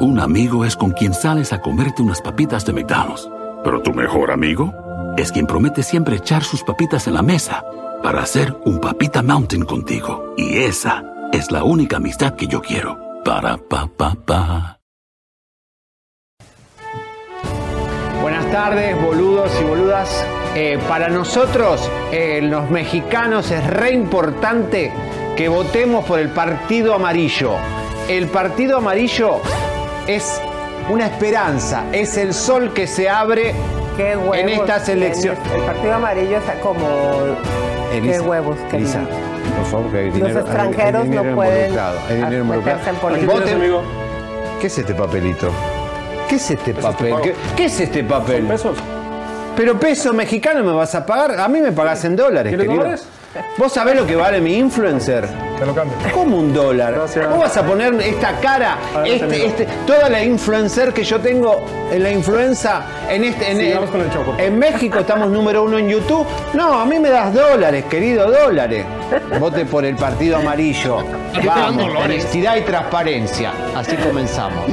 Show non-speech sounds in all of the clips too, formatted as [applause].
Un amigo es con quien sales a comerte unas papitas de McDonald's. Pero tu mejor amigo es quien promete siempre echar sus papitas en la mesa para hacer un papita mountain contigo. Y esa es la única amistad que yo quiero. Para pa pa pa. Buenas tardes, boludos y boludas. Eh, para nosotros, eh, los mexicanos, es re importante que votemos por el Partido Amarillo. El Partido Amarillo es una esperanza, es el sol que se abre Qué huevos en estas tienes. elecciones. El partido amarillo está como. Elisa, qué huevos, qué Elisa, lindo. por favor, que hay Los dinero, extranjeros hay dinero no pueden involucrado, hay dinero meterse en política. ¿Qué tienes, amigo? ¿Qué es este papelito? ¿Qué es este papel? pago. ¿Qué, qué es este papel? ¿Son pesos? Pero peso mexicano me vas a pagar. A mí me pagás en dólares, ¿Quieres querido. dólares? ¿Vos sabés lo que vale mi influencer? Te lo cambio. ¿Cómo un dólar? Gracias. ¿Vos vas a poner esta cara, este, este, toda la influencer que yo tengo en la influenza en este, en, Sigamos en- con el show, por favor. en México estamos número uno en YouTube? No, a mí me das dólares, querido, dólares. Vote por el partido amarillo. Vamos, honestidad y transparencia. Así comenzamos.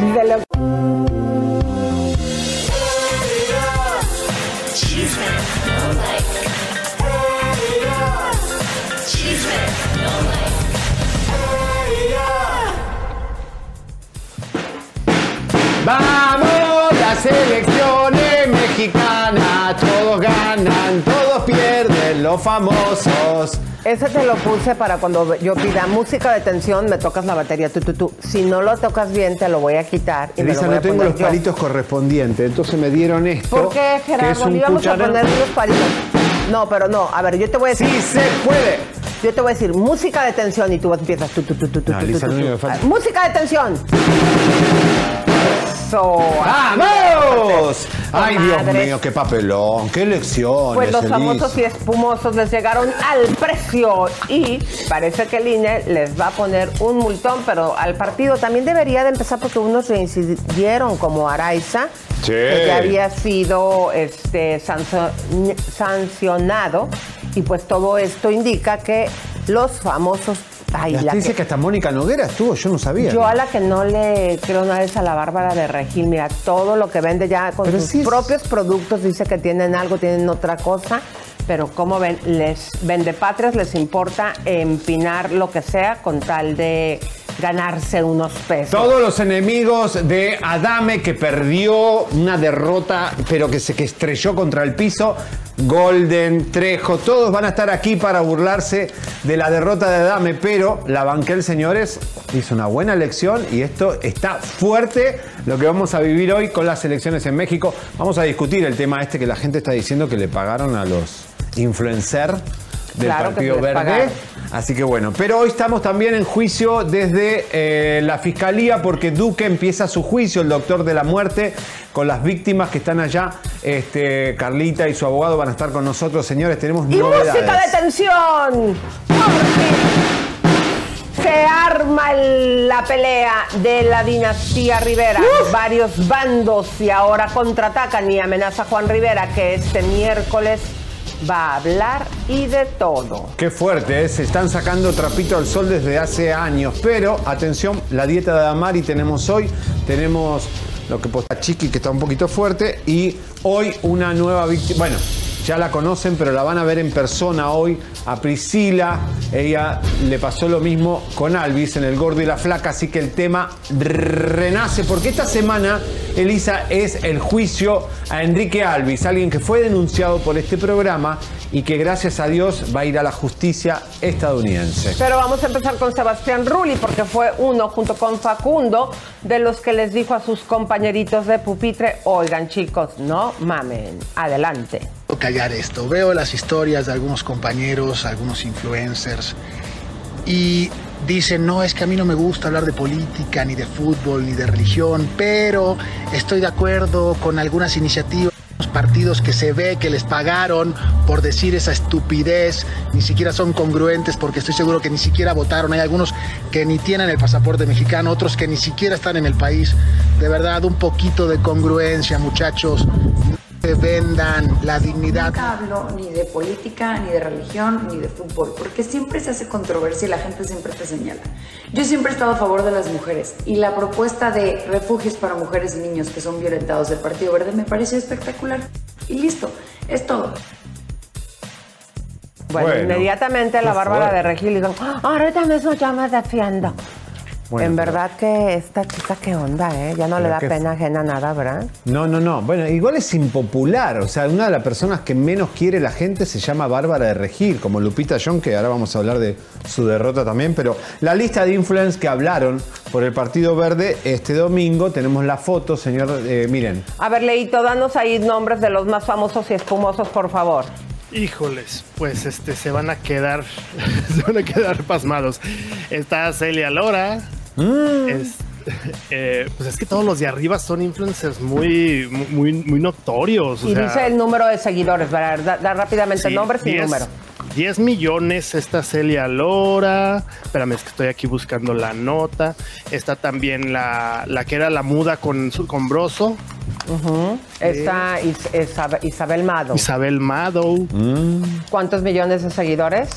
Vamos, las elecciones mexicanas, todos ganan, todos pierden, los famosos. Ese te lo puse para cuando yo pida música de tensión, me tocas la batería, tú, tú, tú. Si no lo tocas bien, te lo voy a quitar y me lo Elisa, voy no a tengo poner los yo. palitos correspondientes, entonces me dieron esto. ¿Por qué, que es Gerardo? un íbamos a poner unos palitos. No, pero no. A ver, yo te voy a decir. ¡Sí se puede! Yo te voy a decir música de tensión y tú empiezas tú, tú, tú, tú, No, falta- Música de tensión. Eso. ¡Vamos! Ay, Dios mío, qué papelón, qué elecciones. Pues los Elisa. famosos y espumosos les llegaron al precio y parece que el INE les va a poner un multón, pero al partido también debería de empezar porque unos reincidieron como Araiza, Sí. que ya había sido este, sancionado y pues todo esto indica que los famosos... Ay, la dice que- que hasta Mónica Noguera estuvo, yo no sabía. yo a la que no le creo nada es a la Bárbara de Regil. Mira, todo lo que vende ya con Pero sus sí es- propios productos dice que tienen algo, tienen otra cosa. Pero como ven, les vende patrias, les importa empinar lo que sea con tal de ganarse unos pesos. Todos los enemigos de Adame que perdió una derrota, pero que se que estrelló contra el piso. Golden, Trejo, todos van a estar aquí para burlarse de la derrota de Adame, pero la Banquel, señores, hizo una buena elección y esto está fuerte lo que vamos a vivir hoy con las elecciones en México. Vamos a discutir el tema este que la gente está diciendo que le pagaron a los influencers del Claro Partido Verde. pagaron. Así que bueno, pero hoy estamos también en juicio desde eh, la fiscalía porque Duque empieza su juicio, el doctor de la muerte, con las víctimas que están allá. Este, Carlita y su abogado van a estar con nosotros, señores. Tenemos ¡Y novedades. música de tensión! Porque Se arma la pelea de la dinastía Rivera. Varios bandos y ahora contraatacan y amenaza a Juan Rivera que este miércoles va a hablar y de todo. Qué fuerte, ¿eh? se están sacando trapito al sol desde hace años. Pero, atención, la dieta de Amari tenemos hoy. Tenemos lo que posta Chiqui, que está un poquito fuerte. Y hoy una nueva víctima. Bueno, ya la conocen, pero la van a ver en persona hoy. A Priscila, ella le pasó lo mismo con Alvis en El Gordo y la Flaca. Así que el tema renace. Porque esta semana, Elisa, es el juicio a Enrique Alvis, alguien que fue denunciado por este programa y que gracias a Dios va a ir a la justicia estadounidense. Pero vamos a empezar con Sebastián Rulli, porque fue uno, junto con Facundo, de los que les dijo a sus compañeritos de pupitre, oigan chicos, no mamen, adelante. Callar esto. Veo las historias de algunos compañeros, algunos influencers y dicen, no, es que a mí no me gusta hablar de política, ni de fútbol, ni de religión, pero estoy de acuerdo con algunas iniciativas partidos que se ve que les pagaron por decir esa estupidez, ni siquiera son congruentes porque estoy seguro que ni siquiera votaron. Hay algunos que ni tienen el pasaporte mexicano, otros que ni siquiera están en el país. De verdad, un poquito de congruencia, muchachos vendan la dignidad. Nunca hablo ni de política, ni de religión, ni de fútbol, porque siempre se hace controversia y la gente siempre te señala. Yo siempre he estado a favor de las mujeres y la propuesta de refugios para mujeres y niños que son violentados del Partido Verde me pareció espectacular. Y listo, es todo. Bueno, inmediatamente la Bárbara de Regil dijo, ah, ahorita mismo ya me defiendo en verdad que esta chica, qué onda, ¿eh? Ya no le da pena ajena nada, ¿verdad? No, no, no. Bueno, igual es impopular. O sea, una de las personas que menos quiere la gente se llama Bárbara de Regir, como Lupita John, que ahora vamos a hablar de su derrota también. Pero la lista de influencers que hablaron por el Partido Verde este domingo, tenemos la foto, señor, eh, miren. A ver, Leito, danos ahí nombres de los más famosos y espumosos, por favor. Híjoles, pues este se van a quedar, [laughs] se van a quedar pasmados. Está Celia Lora, Mm. Es, [laughs] eh, pues es que todos los de arriba son influencers muy, muy, muy notorios. Y dice el número de seguidores, ¿verdad? Da, rápidamente nombres y número. 10 millones, está Celia Lora, espérame, es que estoy aquí buscando la nota, está también la, la que era la muda con, con Broso. Está Isabel Mado. Isabel Mado. ¿Cuántos millones de seguidores?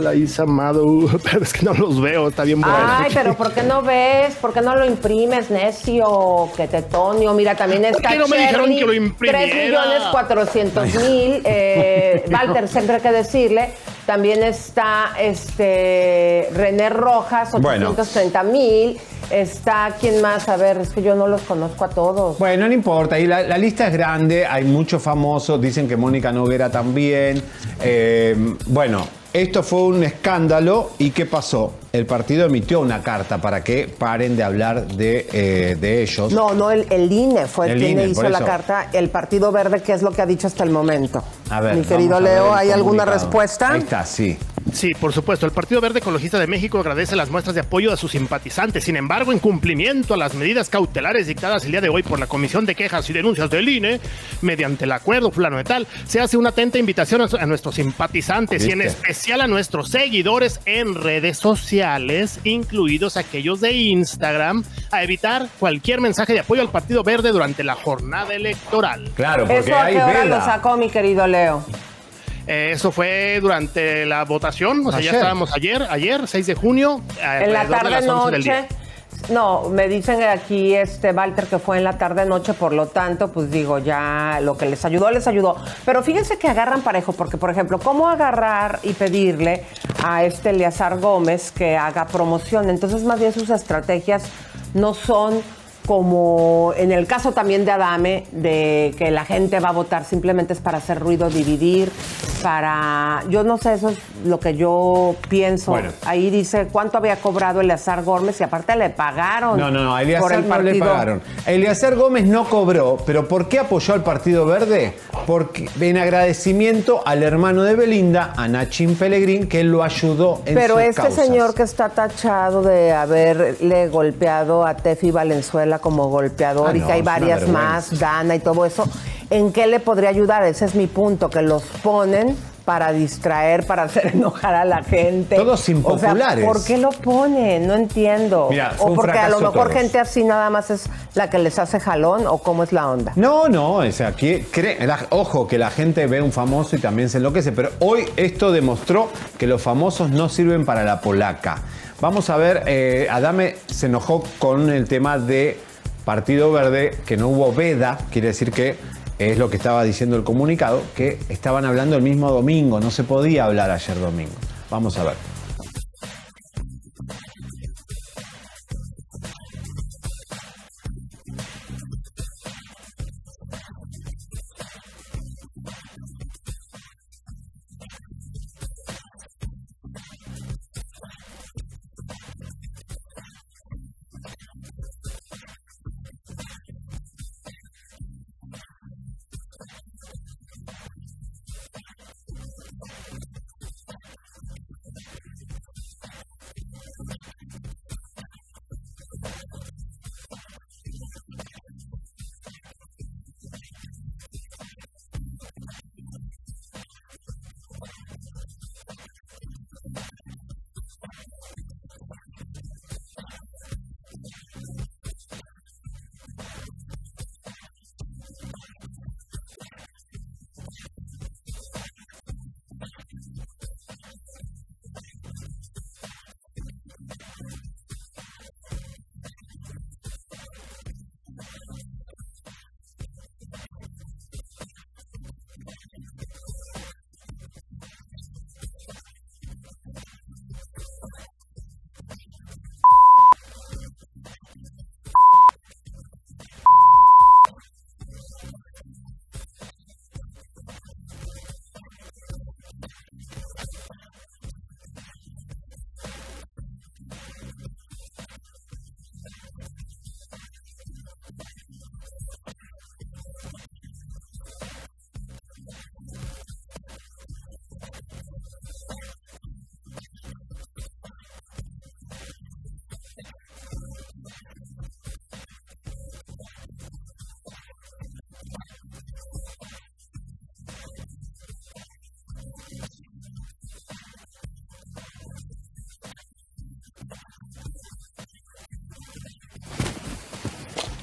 La Isa Mado, [laughs] pero es que no los veo, está bien bueno. Ay, pero ¿por qué no ves? ¿Por qué no lo imprimes, necio? Que te tonio. Mira, también está ¿Por qué no me dijeron que lo imprimiera? 3 millones 400 mil. Eh, [laughs] Walter, siempre hay que decirle. También está este René Rojas, 830 mil. Está, ¿quién más? A ver, es que yo no los conozco a todos. Bueno, no importa. Y la, lista es grande, hay muchos famosos. Dicen que Mónica Noguera también. Eh, bueno, esto fue un escándalo y ¿qué pasó? El partido emitió una carta para que paren de hablar de, eh, ellos. No, no, el, INE fue el, quien hizo la carta. El Partido Verde, ¿qué es lo que ha dicho hasta el momento? A ver, Mi querido Leo, ¿hay alguna respuesta? Ahí está, sí. Sí, por supuesto. El Partido Verde Ecologista de México agradece las muestras de apoyo a sus simpatizantes. Sin embargo, en cumplimiento a las medidas cautelares dictadas el día de hoy por la Comisión de Quejas y Denuncias del INE, mediante el acuerdo plano de tal, se hace una atenta invitación a nuestros simpatizantes y en especial a nuestros seguidores en redes sociales, incluidos aquellos de Instagram, a evitar cualquier mensaje de apoyo al Partido Verde durante la jornada electoral. Claro, porque ¿Eso a qué hora lo sacó, mi querido Leo? Eh, eso fue durante la votación, o sea, ya estábamos ayer, ayer, 6 de junio. En la tarde noche. No, me dicen aquí este Walter que fue en la tarde noche, por lo tanto, pues digo, ya lo que les ayudó, les ayudó. Pero fíjense que agarran parejo, porque por ejemplo, ¿cómo agarrar y pedirle a este Eleazar Gómez que haga promoción? Entonces, más bien sus estrategias no son como en el caso también de Adame, de que la gente va a votar simplemente es para hacer ruido, dividir, para, yo no sé, eso es lo que yo pienso. Ahí dice cuánto había cobrado Eleazar Gómez y aparte le pagaron. No, no, no, a Eleazar no le pagaron. Eleazar Gómez no cobró, pero ¿por qué apoyó al Partido Verde? Porque en agradecimiento al hermano de Belinda, a Nachin Pellegrín, que lo ayudó en Pero este señor que está tachado de haberle golpeado a Tefi Valenzuela como golpeador ah, y que hay varias más, Dana y todo eso, ¿en qué le podría ayudar? Ese es mi punto, que los ponen para distraer, para hacer [laughs] enojar a la gente. Todos impopulares. ¿por qué lo ponen? No entiendo. o porque a lo mejor gente así nada más es la que les hace jalón o cómo es la onda. No, no, o sea, aquí ojo que la gente ve un famoso y también se enloquece, pero hoy esto demostró que los famosos no sirven para la polaca. Vamos a ver, eh, Adame se enojó con el tema de Partido Verde, que no hubo veda, quiere decir que es lo que estaba diciendo el comunicado, que estaban hablando el mismo domingo, no se podía hablar ayer domingo. Vamos a ver.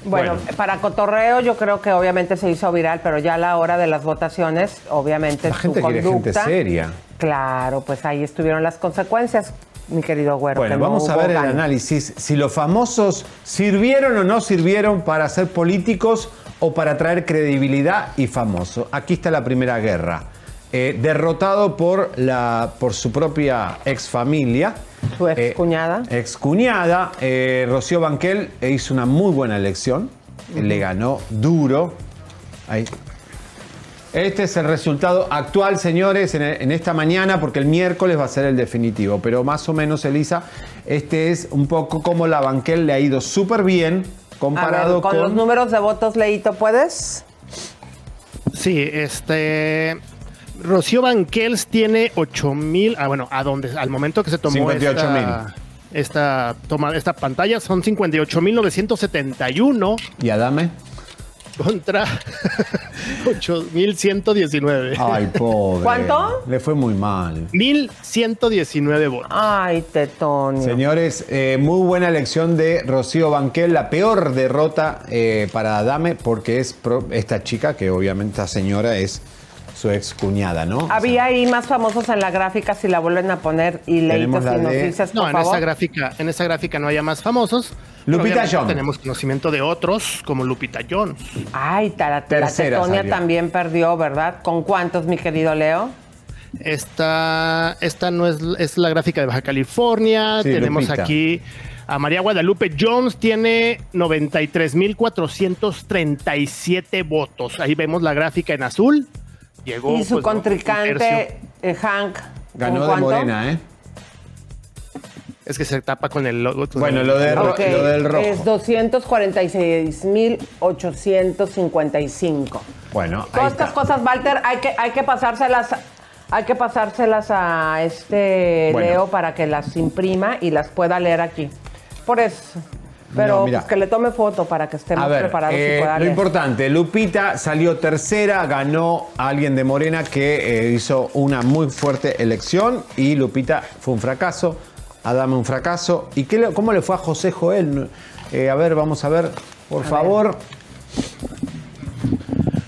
Bueno, para cotorreo yo creo que obviamente se hizo viral, pero ya a la hora de las votaciones, obviamente La gente su quiere gente seria. Claro, pues ahí estuvieron las consecuencias, mi querido güero. Bueno, que no vamos a ver el análisis. Si los famosos sirvieron o no sirvieron para ser políticos o para traer credibilidad y famoso. Aquí está la primera guerra. Eh, derrotado por, la, por su propia ex familia. Su ex cuñada. Ex cuñada. eh, Rocío Banquel eh, hizo una muy buena elección. Le ganó duro. Ahí. Este es el resultado actual, señores, en, en esta mañana, porque el miércoles va a ser el definitivo. Pero más o menos, Elisa, este es un poco como la Banquel le ha ido súper bien comparado ver, con, con... los números de votos, Leito, ¿puedes? Sí, este. Rocío Banquels tiene 8 mil. Ah, bueno, a donde, al momento que se tomó 58,000. esta, esta, toma, esta pantalla son 58.971 ¿Y Adame? contra [laughs] 8.119. Ay, pobre. ¿Cuánto? Le fue muy mal. 1.119 votos. Ay, Tetonio. Señores, eh, muy buena elección de Rocío Banquel, la peor derrota eh, para Adame, porque es pro- esta chica, que obviamente esta señora es su ex cuñada, ¿no? O sea, Había ahí más famosos en la gráfica, si la vuelven a poner y Leito, Tenemos si la nos de- dices, por No, en favor. esa gráfica, en esa gráfica no haya más famosos. Lupita Jones. Tenemos conocimiento de otros, como Lupita Jones. Ay, ta- la, la Tercera Tetonia salió. también perdió, ¿verdad? ¿Con cuántos, mi querido Leo? Esta, esta no es, es la gráfica de Baja California. Sí, Tenemos Lupita. aquí a María Guadalupe Jones, tiene 93.437 votos. Ahí vemos la gráfica en azul. Llegó, y su pues, contrincante, eh, Hank. ¿con Ganó de? Morena, ¿eh? Es que se tapa con el logo. Bueno, lo de ro- Ok, lo del rojo. Es 246.855. Bueno, ahí Todas estas cosas, Walter, hay que, hay que pasárselas, hay que pasárselas a este Bueno. Leo para que las imprima y las pueda leer aquí. Por eso. Pero No, mira. pues, que le tome foto para que estemos ver, preparados eh, y pueda lo importante, Lupita salió tercera, ganó a alguien de Morena que eh, hizo una muy fuerte elección y Lupita fue un fracaso, Adame un fracaso. ¿Y qué le- cómo le fue a José Joel? Eh, a ver, vamos a ver, por favor.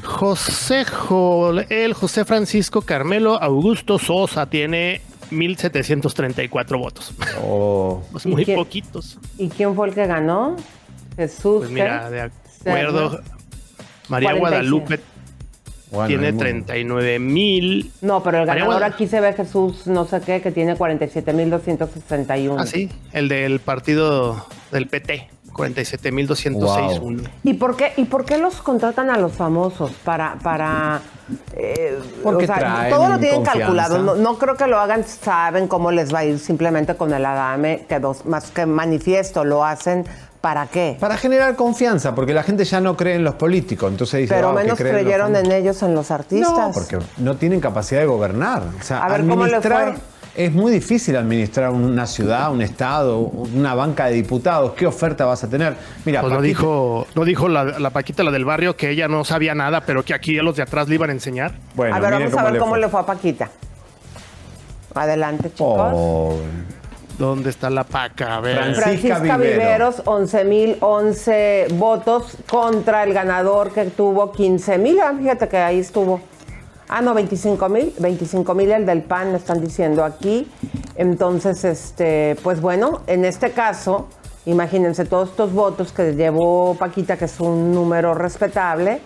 José Joel, José Francisco Carmelo Augusto Sosa tiene 1.734 votos. Oh, [laughs] Pues ¿Y muy quién? poquitos. ¿Y quién fue el que ganó? Jesús. Pues mira, de acuerdo. María 45. Guadalupe bueno, tiene hay mu- 39 mil. No, pero el ganador aquí se ve Jesús, no sé qué, que tiene 47.261. Ah, sí, el del partido del PT, 47.206. Wow. ¿Y por qué y por qué los contratan a los famosos para para eh, Porque traen todo lo tienen confianza. calculado. No, no creo que lo hagan, saben cómo les va a ir simplemente con el Adame, que dos, más que manifiesto, lo hacen para qué. Para generar confianza, porque la gente ya no cree en los políticos, entonces dice, Pero "Ah, que menos creyeron famosos". en ellos, en los artistas. No, porque no tienen capacidad de gobernar. O sea, A ver, ¿cómo le administrar fue? Es muy difícil administrar una ciudad, un estado, una banca de diputados. ¿Qué oferta vas a tener? Mira, Pues no dijo, no dijo la, la Paquita, la del barrio, que ella no sabía nada, pero que aquí a los de atrás le iban a enseñar. Bueno, a ver, vamos a ver cómo le fue a Paquita. Adelante, chicos. Pobre. ¿Dónde está la paca? A ver. Francis- Francisca Francisca Viveros, 11.011 votos contra el ganador que tuvo 15.000. Ah, Fíjate que ahí estuvo. Ah, no, 25.000. 25.000 el del PAN, me están diciendo aquí. Entonces, este, pues bueno, en este caso, imagínense todos estos votos que llevó Paquita, que es un número respetable,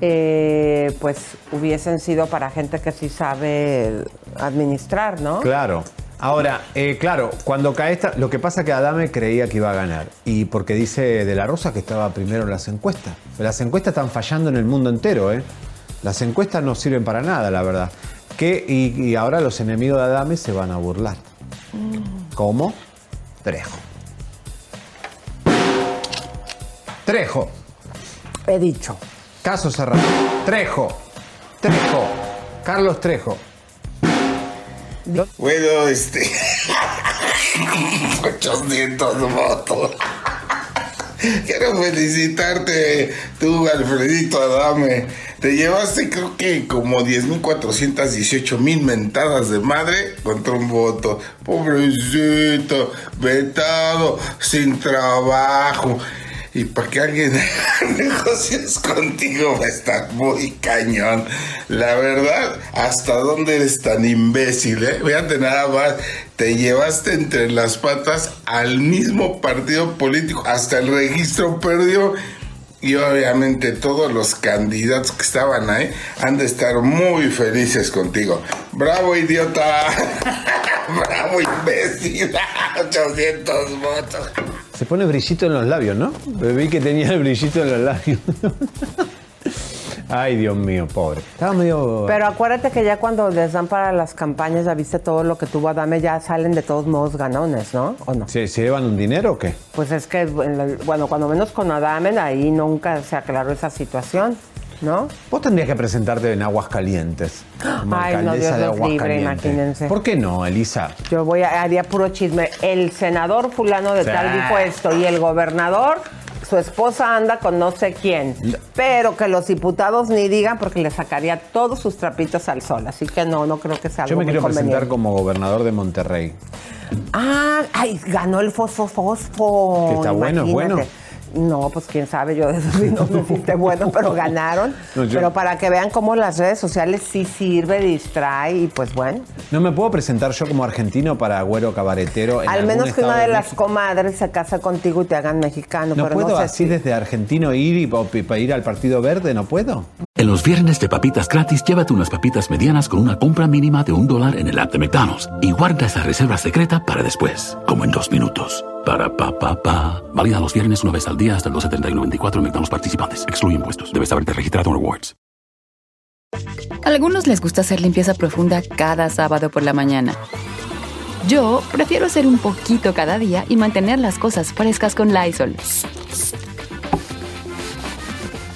eh, pues hubiesen sido para gente que sí sabe administrar, ¿no? Claro. Ahora, eh, claro, cuando cae esta, lo que pasa que Adame creía que iba a ganar. Y porque dice De la Rosa que estaba primero en las encuestas. Las encuestas están fallando en el mundo entero, ¿eh? Las encuestas no sirven para nada, la verdad. Que, y, y ahora los enemigos de Adame se van a burlar. ¿Cómo? Trejo. Trejo. He dicho. Caso cerrado. Trejo. Trejo. Carlos Trejo. Bueno, este. [laughs] 800 votos. Quiero felicitarte, tú, Alfredito Adame. Te llevaste, creo que como 10.418 mil mentadas de madre contra un voto. Pobrecito, vetado, sin trabajo. Y para que alguien [laughs] haga negocios contigo va a estar muy cañón. La verdad, ¿hasta dónde eres tan imbécil? Eh? Fíjate nada más, te llevaste entre las patas al mismo partido político, hasta el registro perdió. Y obviamente todos los candidatos que estaban ahí han de estar muy felices contigo. ¡Bravo, idiota! [laughs] ¡Bravo, imbécil! [laughs] 800 votos. Se pone brillito en los labios, ¿no? Vi que tenía el brillito en los labios. [laughs] Ay, Dios mío, pobre. Estaba medio. Pero acuérdate que ya cuando les dan para las campañas, ya viste todo lo que tuvo Adame, ya salen de todos modos ganones, ¿no? ¿O no? ¿Se, se llevan un dinero o qué? Pues es que, bueno, cuando menos con Adame, ahí nunca se aclaró esa situación, ¿no? Vos tendrías que presentarte en Aguascalientes. como Ay, no, alcaldesa Dios de los libre, Aguascalientes. imagínense. ¿Por qué no, Elisa? Yo voy a, haría puro chisme. El senador fulano de Sí. tal dijo esto y el gobernador, su esposa anda con no sé quién. Pero que los diputados ni digan porque le sacaría todos sus trapitos al sol. Así que no, no creo que sea algo Yo me muy quiero presentar como gobernador de Monterrey. Ah, ay, ganó el fosfo fosfo. Que está bueno, es bueno. No, pues quién sabe, yo de eso sí no me siente bueno, pero [laughs] ganaron. No, yo- Pero para que vean cómo las redes sociales sí sirve, distrae y pues bueno. ¿No me puedo presentar yo como argentino para güero cabaretero? en Al menos que una de las comadres se case contigo y te hagan mexicano. ¿No pero puedo no sé así si- desde argentino ir y para ir al Partido Verde? ¿No puedo? En los viernes de papitas gratis, llévate unas papitas medianas con una compra mínima de un dólar en el app de McDonald's y guarda esa reserva secreta para después, como en dos minutos. Para pa pa pa. Válida los viernes una vez al día hasta el 12.31.24 en McDonald's participantes. Excluye impuestos. Debes haberte registrado en Rewards. Algunos les gusta hacer limpieza profunda cada sábado por la mañana. Yo prefiero hacer un poquito cada día y mantener las cosas frescas con Lysol.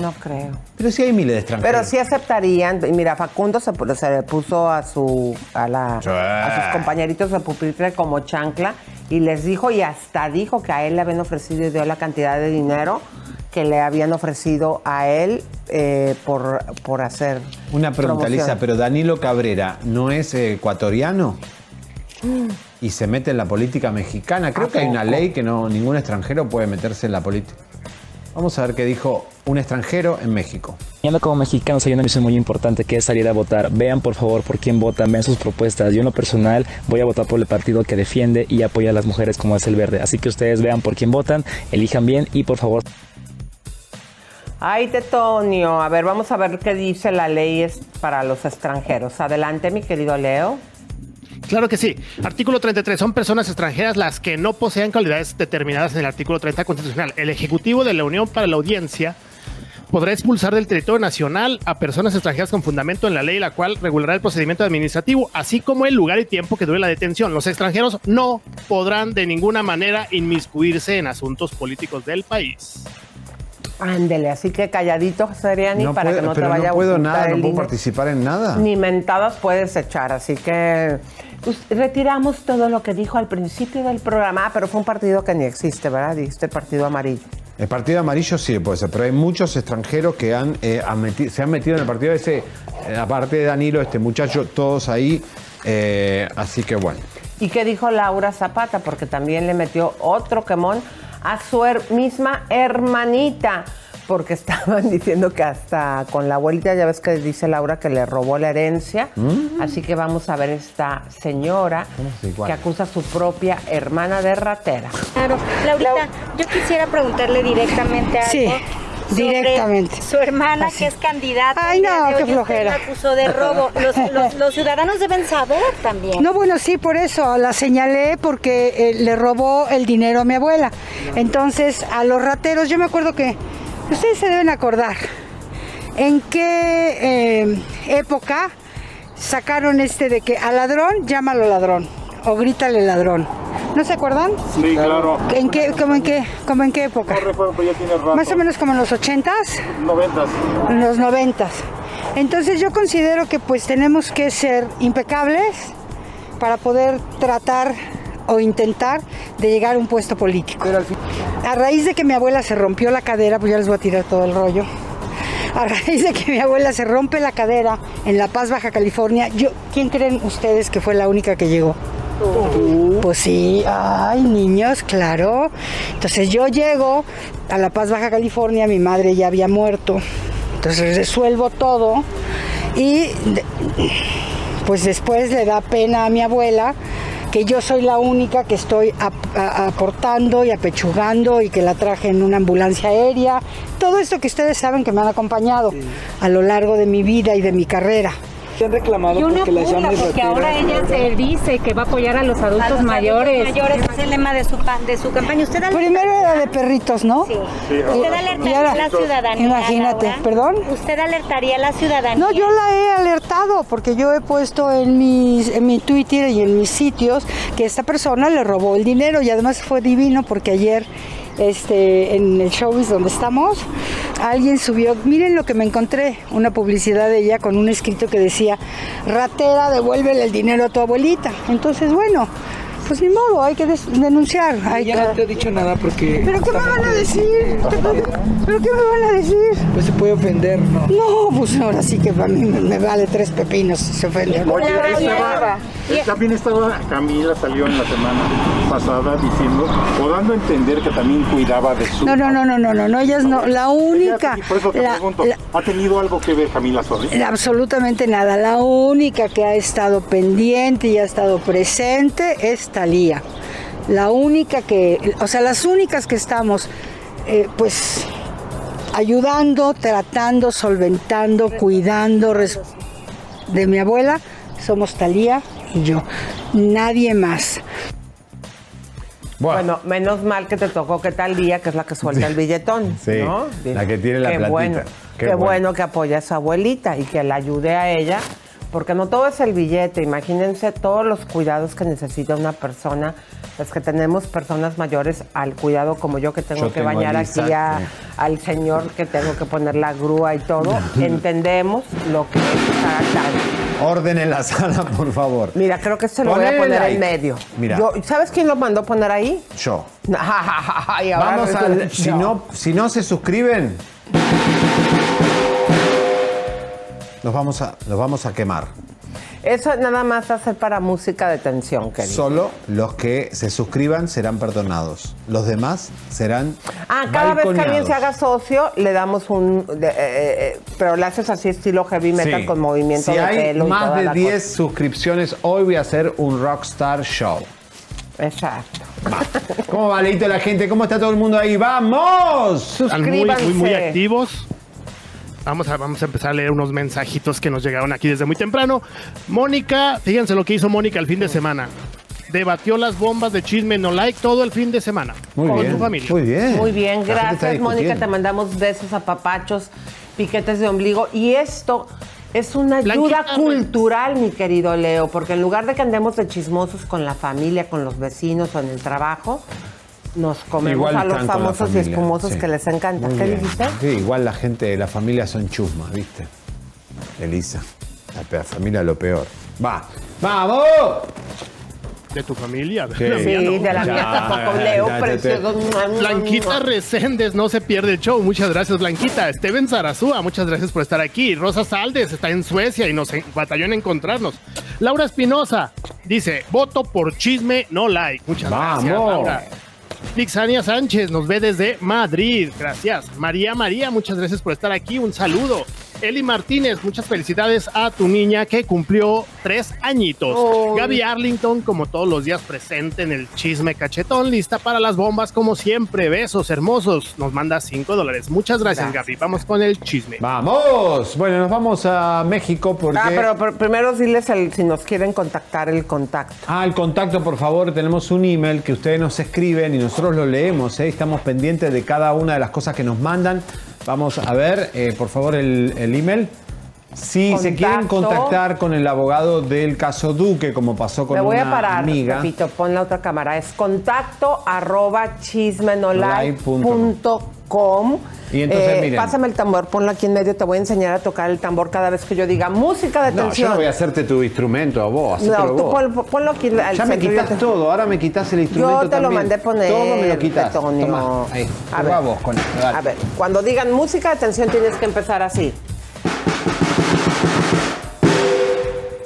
No creo. Pero sí hay miles de extranjeros. Pero sí aceptarían. y Mira, Facundo se, se le puso a su a, la, a sus compañeritos de pupitre como chancla y les dijo y hasta dijo que a él le habían ofrecido y dio la cantidad de dinero que le habían ofrecido a él eh, por, por hacer Una pregunta, promoción. Lisa, pero Danilo Cabrera no es ecuatoriano y se mete en la política mexicana. Creo ¿A que hay una ley que no ningún extranjero puede meterse en la política. Vamos a ver qué dijo un extranjero en México. Como mexicanos hay una misión muy importante que es salir a votar. Vean por favor por quién votan, vean sus propuestas. Yo en lo personal voy a votar por el partido que defiende y apoya a las mujeres como es el verde. Así que ustedes vean por quién votan, elijan bien y por favor Ay, Tetonio. A ver, vamos a ver qué dice la ley es para los extranjeros. Adelante, mi querido Leo. Claro que sí. Artículo 33. Son personas extranjeras las que no posean cualidades determinadas en el artículo 30 constitucional. El Ejecutivo de la Unión para la Audiencia podrá expulsar del territorio nacional a personas extranjeras con fundamento en la ley, la cual regulará el procedimiento administrativo, así como el lugar y tiempo que dure la detención. Los extranjeros no podrán de ninguna manera inmiscuirse en asuntos políticos del país. Ándele, así que calladito, Seriani, No para que no te vaya no puedo a nada, no puedo participar en nada. Ni mentadas puedes echar, así que pues, retiramos todo lo que dijo al principio del programa, Ah, pero fue un partido que ni existe, ¿verdad? Dijiste partido amarillo. El partido amarillo sí puede ser, pero hay muchos extranjeros que han, eh, han meti- se han metido en el partido ese, eh, aparte de Danilo, este muchacho, todos ahí. eh, así que bueno. ¿Y qué dijo Laura Zapata? Porque también le metió otro quemón a su her- misma hermanita. Porque [laughs] estaban diciendo que hasta con la abuelita, ya ves que dice Laura que le robó la herencia. Así que vamos a ver esta señora iguales. que acusa a su propia hermana de ratera. Claro, Laurita, yo quisiera preguntarle directamente algo. Sí, directamente. Su hermana, Así. que es candidata. Ay, no, qué flojera. acusó de robo. [laughs] Los, los- los ciudadanos deben saber también. No, bueno, sí, por eso la señalé porque eh, le robó el dinero a mi abuela. Entonces, a los rateros, yo me acuerdo que ustedes se deben acordar en qué eh, época sacaron este de que al ladrón llámalo ladrón o grítale ladrón. ¿No se acuerdan? Sí, claro. ¿En qué, como en qué, como en qué época? No recuerdo, pero ya tiene rato. Más o menos como en los ochentas. Noventas. en los noventas. Entonces yo considero que pues tenemos que ser impecables para poder tratar o intentar de llegar a un puesto político. A raíz de que mi abuela se rompió la cadera, pues ya les voy a tirar todo el rollo. A raíz de que mi abuela se rompe la cadera en La Paz, Baja California, yo, ¿quién creen ustedes que fue la única que llegó? Pues sí, ay, niños, claro. Entonces yo llego a La Paz, Baja California, mi madre ya había muerto. Entonces resuelvo todo y pues después le da pena a mi abuela que yo soy la única que estoy ap- aportando y apechugando y que la traje en una ambulancia aérea. Todo esto que ustedes saben que me han acompañado a lo largo de mi vida y de mi carrera. ¿Te han reclamado porque la burla, llames porque ahora ella se dice que va a apoyar a los adultos A los mayores. adultos mayores, es el lema de su, pa- de su campaña. ¿Usted Primero era de perritos, ¿no? Sí. Y- ¿Usted alertaría ahora- a la ciudadanía? Imagínate, Laura? ¿perdón? ¿Usted alertaría a la ciudadanía? No, yo la he alertado porque yo he puesto en, mis, en mi Twitter y en mis sitios que esta persona le robó el dinero y además fue divino porque ayer este, en el showbiz donde estamos, alguien subió, miren lo que me encontré, una publicidad de ella con un escrito que decía, ratera, devuélvele el dinero a tu abuelita. Entonces, bueno, pues ni modo, hay que denunciar. Hay Ella no te ha dicho nada porque... ¿Pero qué me van a decir? ¿Pero qué me van a decir? Pues se puede ofender, ¿no? No, pues ahora sí que para mí me, me vale tres pepinos si se ofende. Oye, también estaba, Camila salió en la semana pasada diciendo, o dando a entender que también cuidaba de su... No, no, no, no, no, no, no, ellas no, la única, por eso te la- pregunto, la- ¿ha tenido algo que ver Camila Sodi? la- absolutamente nada, la única que ha estado pendiente y ha estado presente es Talía. La única que, o sea, las únicas que estamos, eh, pues, ayudando, tratando, solventando, cuidando de mi abuela, somos Talía y yo, nadie más. Bueno. menos mal que te tocó que tal día, que es la que suelta el billetón. Sí, ¿no? la que tiene la qué platita. Bueno, Qué qué, bueno. bueno. que apoya a su abuelita y que la ayude a ella, porque no todo es el billete. Imagínense todos los cuidados que necesita una persona. Los que tenemos personas mayores al cuidado como yo que tengo Yo que tengo bañar Lisa, aquí a- sí. al señor que tengo que poner la grúa y todo, [laughs] entendemos lo que es estar. Orden en la [laughs] sala, por favor. Mira, creo que se lo voy a poner like. en medio. Mira. Yo- ¿Sabes quién lo mandó poner ahí? Yo. [laughs] Ay, ahora Vamos a, si no, si no se suscriben, [laughs] los vamos a, los vamos a quemar. Eso nada más va a ser para música de tensión, querido. Solo los que se suscriban serán perdonados. Los demás serán Ah, cada vez que alguien se haga socio, le damos un... de- eh, eh, pero le haces así estilo heavy metal Sí. con movimiento si de hay pelo y más toda de la 10 suscripciones, hoy voy a hacer un Rockstar Show. Exacto. [laughs] ¿Cómo va, Leito, la gente? ¿Cómo está todo el mundo ahí? ¡Vamos! Están muy, muy, muy activos. Vamos a, vamos a empezar a leer unos mensajitos que nos llegaron aquí desde muy temprano. Mónica, fíjense lo que hizo Mónica el fin de semana. Debatió las bombas de chisme no like todo el fin de semana Muy con bien, su familia. muy bien. Muy bien, gracias Mónica, te mandamos besos, apapachos, piquetes de ombligo. Y esto es una ayuda Blanquita, cultural, mi querido Leo, porque en lugar de que andemos de chismosos con la familia, con los vecinos o en el trabajo, nos comemos Igual a los famosos y espumosos sí. que les encanta. Muy ¿Qué bien. dijiste? Sí, igual la gente de la familia son chusmas, ¿viste? Elisa. La familia lo peor. Va. ¡Vamos! De tu familia. Sí. la mía Sí, no. de la mía Ya, tampoco, Leo, ya, precioso. Blanquita Reséndez, no se pierde el show. Muchas gracias, Blanquita. Steven Zarazúa, muchas gracias por estar aquí. Rosa Saldes está en Suecia y nos batalló en encontrarnos. Laura Espinosa dice: voto por chisme, no like. Muchas gracias, Vamos. Laura. Dixania Sánchez nos ve desde Madrid. Gracias. María María, muchas gracias por estar aquí. Un saludo. Eli Martínez, muchas felicidades a tu niña que cumplió tres añitos. Oh. Gaby Arlington, como todos los días, presente en el chisme cachetón, lista para las bombas, como siempre. Besos hermosos. Nos manda cinco dólares. Muchas gracias, Gracias. Gaby. Vamos con el chisme. ¡Vamos! Bueno, nos vamos a México porque... Ah, pero, pero primero diles el- si nos quieren contactar el contacto. Ah, el contacto, por favor, tenemos un email que ustedes nos escriben y nosotros lo leemos, ¿eh? estamos pendientes de cada una de las cosas que nos mandan. Vamos a ver, eh, por favor, el, el email. Si se quieren contactar con el abogado del caso Duque, como pasó con Me voy una a parar, amiga, repito, pon la otra cámara. Es contacto arroba chismenolive Y entonces, Eh, miren. Pásame el tambor, ponlo aquí en medio, te voy a enseñar a tocar el tambor cada vez que yo diga música de No, yo tensión. no voy a hacerte tu instrumento a vos. No, tú vos. pon- ponlo aquí al Ya me quitas te- todo, ahora me quitas el instrumento Yo te lo también. mandé poner. Todo me lo quitas. Petonio. Toma, ahí, A ver. vos con esto, dale. A ver, cuando digan música de tensión tienes que empezar así.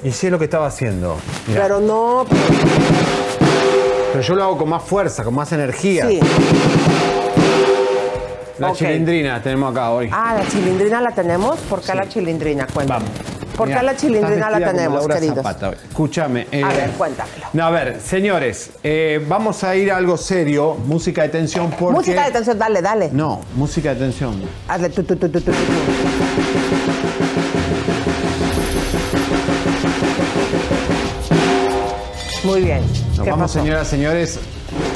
Y sí es lo que estaba haciendo. Mirá. Pero no. Pero yo lo hago con más fuerza, con más energía. Sí. La Ok. chilindrina tenemos acá hoy. Ah, la chilindrina la tenemos. ¿Por qué la chilindrina? Cuéntame. ¿Por Mirá, qué la chilindrina la tenemos, queridos? Zapata. Escúchame. eh, A ver, cuéntamelo. No, a ver, señores, eh, vamos a ir a algo serio, música de tensión porque... Música de tensión, dale, dale. No, música de tensión. Hazle tu, tu, tu, tu, tu, tu. Muy bien. Nos ¿Qué vamos, pasó? señoras y señores,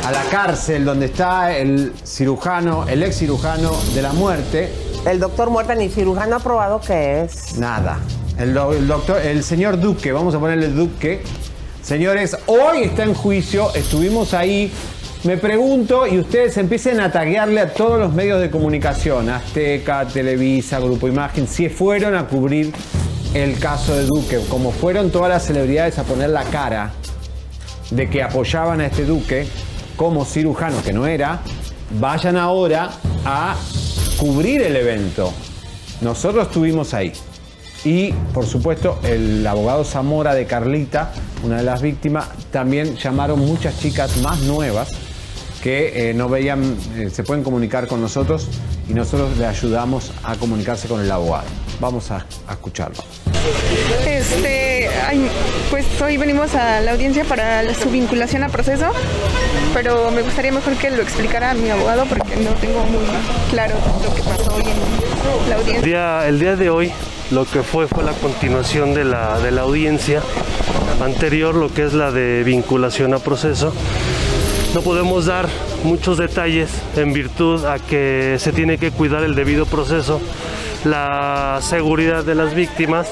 a la cárcel donde está el cirujano, el ex cirujano de la muerte. El doctor muerta ni cirujano ha probado que es. Nada. El doctor, el señor Duque, vamos a ponerle Duque. Señores, hoy está en juicio, estuvimos ahí. Me pregunto, y ustedes empiecen a taguearle a todos los medios de comunicación, Azteca, Televisa, Grupo Imagen, si fueron a cubrir el caso de Duque, como fueron todas las celebridades a poner la cara de que apoyaban a este Duque como cirujano que no era, vayan ahora a cubrir el evento. Nosotros estuvimos ahí. Y, por supuesto, el abogado Zamora de Carlita, una de las víctimas, también llamaron muchas chicas más nuevas que eh, no veían, eh, se pueden comunicar con nosotros y nosotros le ayudamos a comunicarse con el abogado. Vamos a, a escucharlo. Este, pues hoy venimos a la audiencia para su vinculación a proceso, pero me gustaría mejor que lo explicara mi abogado porque no tengo muy claro lo que pasó hoy en la El audiencia. día, el día de hoy lo que fue fue la continuación de la, de la audiencia anterior, lo que es la de vinculación a proceso. No podemos dar muchos detalles en virtud a que se tiene que cuidar el debido proceso, la seguridad de las víctimas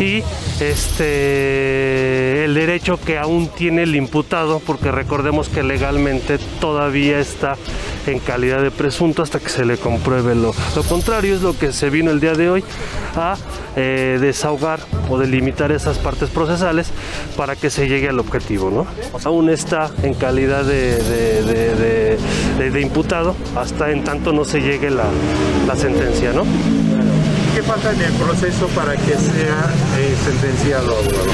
y este el derecho que aún tiene el imputado, porque recordemos que legalmente todavía está en calidad de presunto hasta que se le compruebe lo, lo contrario, es lo que se vino el día de hoy a eh, desahogar o delimitar esas partes procesales para que se llegue al objetivo. ¿no? Aún está en calidad de, de- de- imputado hasta en tanto no se llegue la, la sentencia. ¿no? ¿Qué falta en el proceso para que sea eh, sentenciado, abogado?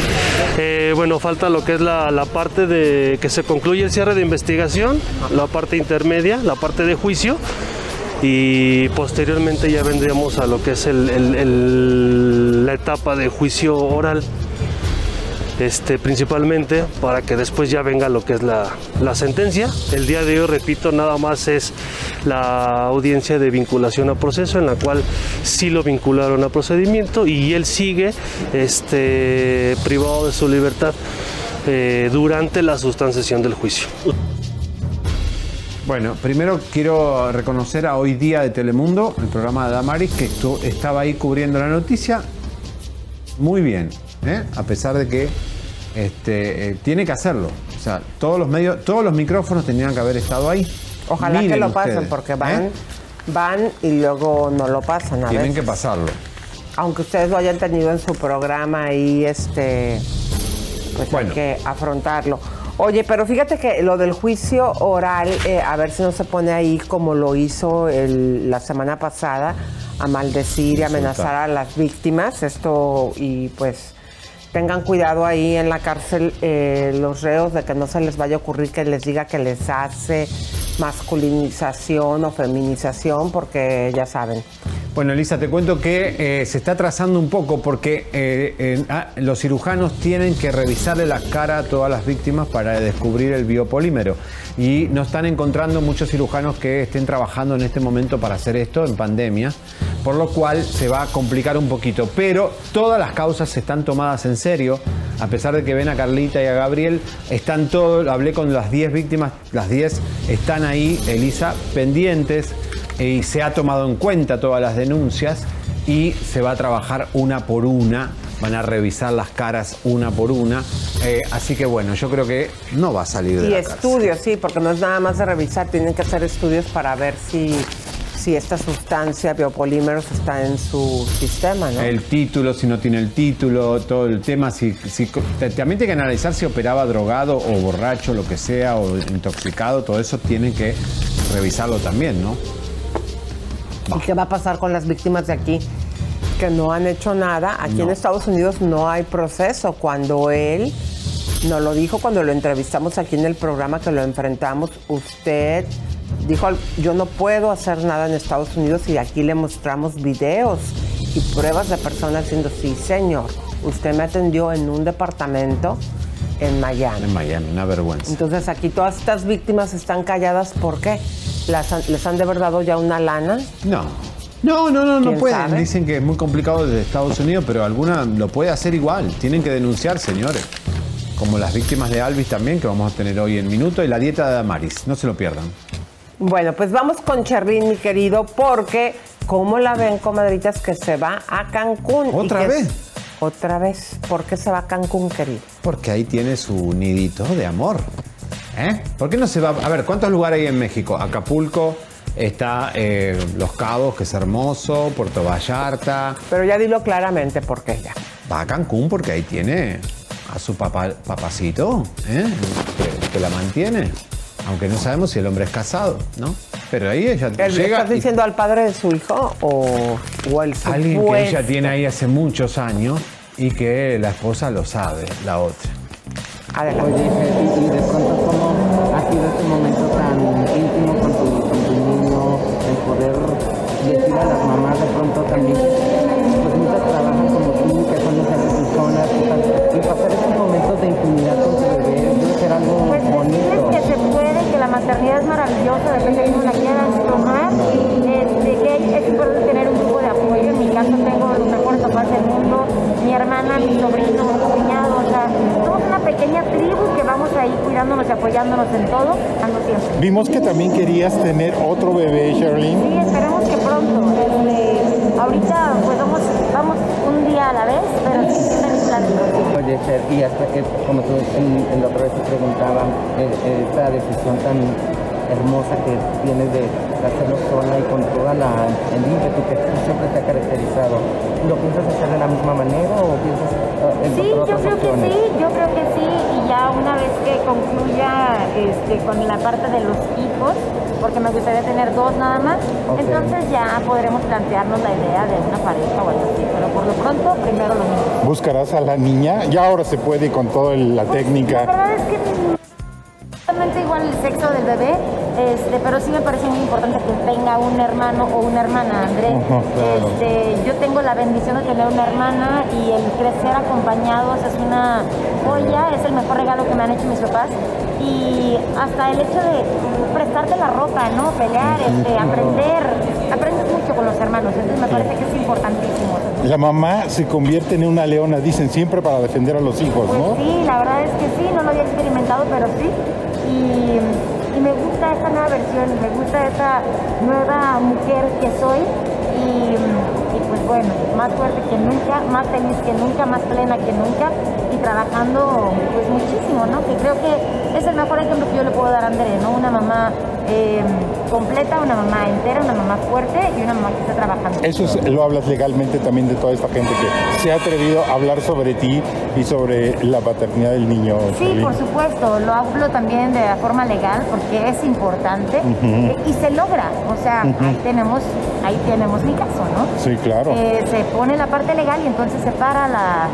Eh, bueno, falta lo que es la, la parte de que se concluye el cierre de investigación, la parte intermedia, la parte de juicio y posteriormente ya vendríamos a lo que es el- el- el- la etapa de juicio oral. Este, principalmente para que después ya venga lo que es la, sentencia. El día de hoy, repito, nada más es la audiencia de vinculación a proceso en la cual sí lo vincularon a procedimiento y él sigue este, privado de su libertad eh, durante la sustanciación del juicio. Bueno, primero quiero reconocer a Hoy Día de Telemundo, el programa de Damaris, que estaba ahí cubriendo la noticia. Muy bien, ¿eh? a pesar de que este, eh, tiene que hacerlo. O sea, todos los medios, todos los micrófonos tenían que haber estado ahí. Ojalá que lo pasen ustedes, porque van, ¿eh? van y luego no lo pasan a Tienen veces. que pasarlo. Aunque ustedes lo hayan tenido en su programa y este, pues hay que afrontarlo. Oye, pero fíjate que lo del juicio oral, eh, a ver si no se pone ahí como lo hizo el- la semana pasada, a maldecir y amenazar a las víctimas. Esto, y pues tengan cuidado ahí en la cárcel eh, los reos de que no se les vaya a ocurrir que les diga que les hace masculinización o feminización, porque ya saben. Bueno, Elisa, te cuento que eh, se está trazando un poco porque eh, ah, los cirujanos tienen que revisarle la cara a todas las víctimas para descubrir el biopolímero. Y no están encontrando muchos cirujanos que estén trabajando en este momento para hacer esto en pandemia, por lo cual se va a complicar un poquito. Pero todas las causas están tomadas en serio, a pesar de que ven a Carlita y a Gabriel, están todos, hablé con las 10 víctimas, las 10 están ahí, Elisa, pendientes y se ha tomado en cuenta todas las denuncias y se va a trabajar una por una, van a revisar las caras una por una, Eh, así que bueno, yo creo que no va a salir de Y la cárcel. estudios, sí, porque no es nada más de revisar, tienen que hacer estudios para ver si, si esta sustancia biopolímeros está en su sistema, ¿no? El título, si no tiene el título, todo el tema, si, si- también tiene que analizar si operaba drogado o borracho, lo que sea, o intoxicado, todo eso tienen que revisarlo también, ¿no? ¿Y qué va a pasar con las víctimas de aquí que no han hecho nada? Aquí en. Estados Unidos no hay proceso. Cuando él nos lo dijo cuando lo entrevistamos aquí en el programa que lo enfrentamos, usted dijo, yo no puedo hacer nada en Estados Unidos y aquí le mostramos videos y pruebas de personas diciendo, sí, señor, usted me atendió en un departamento en Miami. En Miami, una vergüenza. Entonces aquí todas estas víctimas están calladas, ¿por qué? ¿Las han- ¿Les han de verdad dado ya una lana? No. No, no, no, no ¿Quién pueden. sabe? Dicen que es muy complicado desde Estados Unidos, pero alguna lo puede hacer igual. Tienen que denunciar, señores. Como las víctimas de Alvis también, que vamos a tener hoy en minuto, y la dieta de Damaris. No se lo pierdan. Bueno, pues vamos con Cherlin, mi querido, porque ¿cómo la ven, comadritas, que se va a Cancún? Y ¿Otra que- vez? Otra vez. ¿Por qué se va a Cancún, querido? Porque ahí tiene su nidito de amor. ¿Eh? ¿Por qué no se va? A ver, ¿cuántos lugares hay en México? Acapulco, está eh, Los Cabos, que es hermoso, Puerto Vallarta. Pero ya dilo claramente por qué ya. Va a Cancún porque ahí tiene a su papá, papacito, ¿eh? que, que la mantiene. Aunque no sabemos si el hombre es casado, ¿no? Pero ahí ella ¿El- llega. ¿Estás y- diciendo al padre de su hijo o, o Alguien que ella tiene ahí hace muchos años y que la esposa lo sabe, la otra. Adelante. Oye, y, y de pronto, ¿cómo ha sido este momento tan íntimo con tu, con tu niño? El poder decir a las mamás de pronto también, pues muchas trabajan como tú, que son esas personas, y pasar esos momentos de intimidad con tu bebé, debe ser algo Pues bonito. que se puede, que la maternidad es maravillosa, depende de cómo la quieras tomar. Este, que es en todo, dando siempre. Vimos que también querías tener otro bebé, Sherlyn. Sí, esperemos que pronto. Este, ahorita pues vamos, vamos un día a la vez, pero sí mis planes. Oye, Fer, y hasta que, como tú en, en la otra vez te preguntaba, eh, eh, esta decisión tan hermosa que tienes de hacerlo sola y con toda la el ímpetu que siempre te ha caracterizado, ¿lo piensas hacer de la misma manera o piensas eh, Sí, yo otras creo que opciones? sí, yo creo que sí, y ya una vez que concluya este, con la parte de los hijos, porque me gustaría tener dos nada más, Ok. entonces ya podremos plantearnos la idea de una pareja o algo así, pero por lo pronto primero los niños. Buscarás a la niña. Ya ahora se puede con toda la La técnica. verdad es que igual el sexo del bebé, este, pero sí me parece muy importante que tenga un hermano o una hermana, André. Ujú, claro. Este, yo tengo la bendición de tener una hermana y el crecer acompañados es una joya, es el mejor regalo que me han hecho mis papás. Y hasta el hecho de prestarte la ropa, ¿no? Pelear, este, aprender, aprendes mucho con los hermanos, entonces me parece que es importantísimo. La mamá se convierte en una leona, dicen siempre para defender a los hijos, Pues ¿no? sí, la verdad es que sí, no lo había experimentado, pero sí. Y me gusta esta nueva versión, me gusta esta nueva mujer que soy. Y, y pues bueno, más fuerte que nunca, más feliz que nunca, más plena que nunca y trabajando pues muchísimo, ¿no? Que creo que es el mejor ejemplo que yo le puedo dar a André, ¿no? Una mamá eh, completa, una mamá entera, una mamá fuerte y una mamá que está trabajando. Eso es- lo hablas legalmente también de toda esta gente que se ha atrevido a hablar sobre ti y sobre la paternidad del niño. Sí, por supuesto, lo hablo también de la forma legal porque es importante y se logra, o sea, ahí tenemos, ahí tenemos mi caso, ¿no? Sí, claro. Eh, se pone la parte legal y entonces se para la,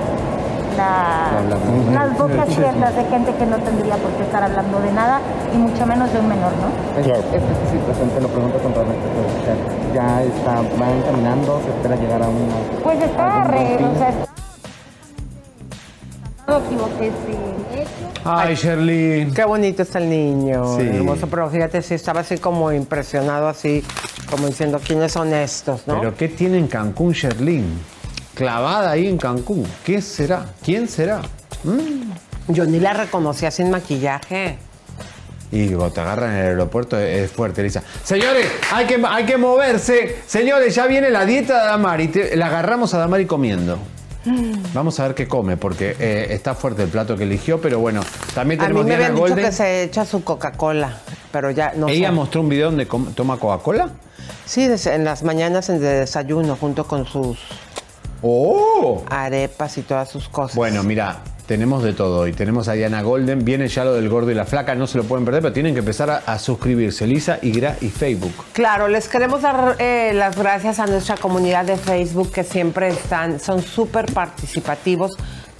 Ujú. las bocas abiertas de gente que no tendría por qué estar hablando de nada y mucho menos de un menor, ¿no? Claro. Esta situación te lo pregunto o sea, ya está, va encaminando, se espera llegar a una... Pues está, re, o sea, está- no equivoqué, sí. Ay, Sherlyn. Qué bonito está el niño, Sí. hermoso, pero fíjate, sí estaba así como impresionado, así como diciendo quiénes son estos, ¿no? ¿Pero qué tiene en Cancún, Sherlyn? Clavada ahí en Cancún. ¿Qué será? ¿Quién será? Mm. Yo ni la reconocía sin maquillaje. Y cuando te agarran en el aeropuerto es fuerte, Elisa. Señores, hay que, hay que moverse. Señores, ya viene la dieta de Damari. Te- la agarramos a Damari comiendo. Vamos a ver qué come, porque eh, está fuerte el plato que eligió, pero bueno, también A mí tenemos me habían dicho que se echa su Coca-Cola. pero ya no ¿Ella sé. mostró un video donde toma Coca-Cola? Sí, en las mañanas en de desayuno, junto con sus ¡Oh! arepas y todas sus cosas. Bueno, mira, tenemos de todo hoy. Tenemos a Diana Golden, viene ya lo del gordo y la flaca, no se lo pueden perder, pero tienen que empezar a, a suscribirse. Lisa y Gra y Facebook. Claro, les queremos dar eh, las gracias a nuestra comunidad de Facebook que siempre están, son súper participativos.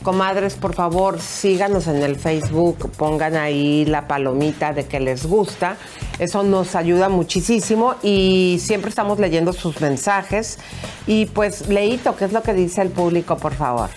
Comadres, por favor, síganos en el Facebook, pongan ahí la palomita de que les gusta. Eso nos ayuda muchísimo y siempre estamos leyendo sus mensajes. Y pues, Leito, ¿qué es lo que dice el público, por favor?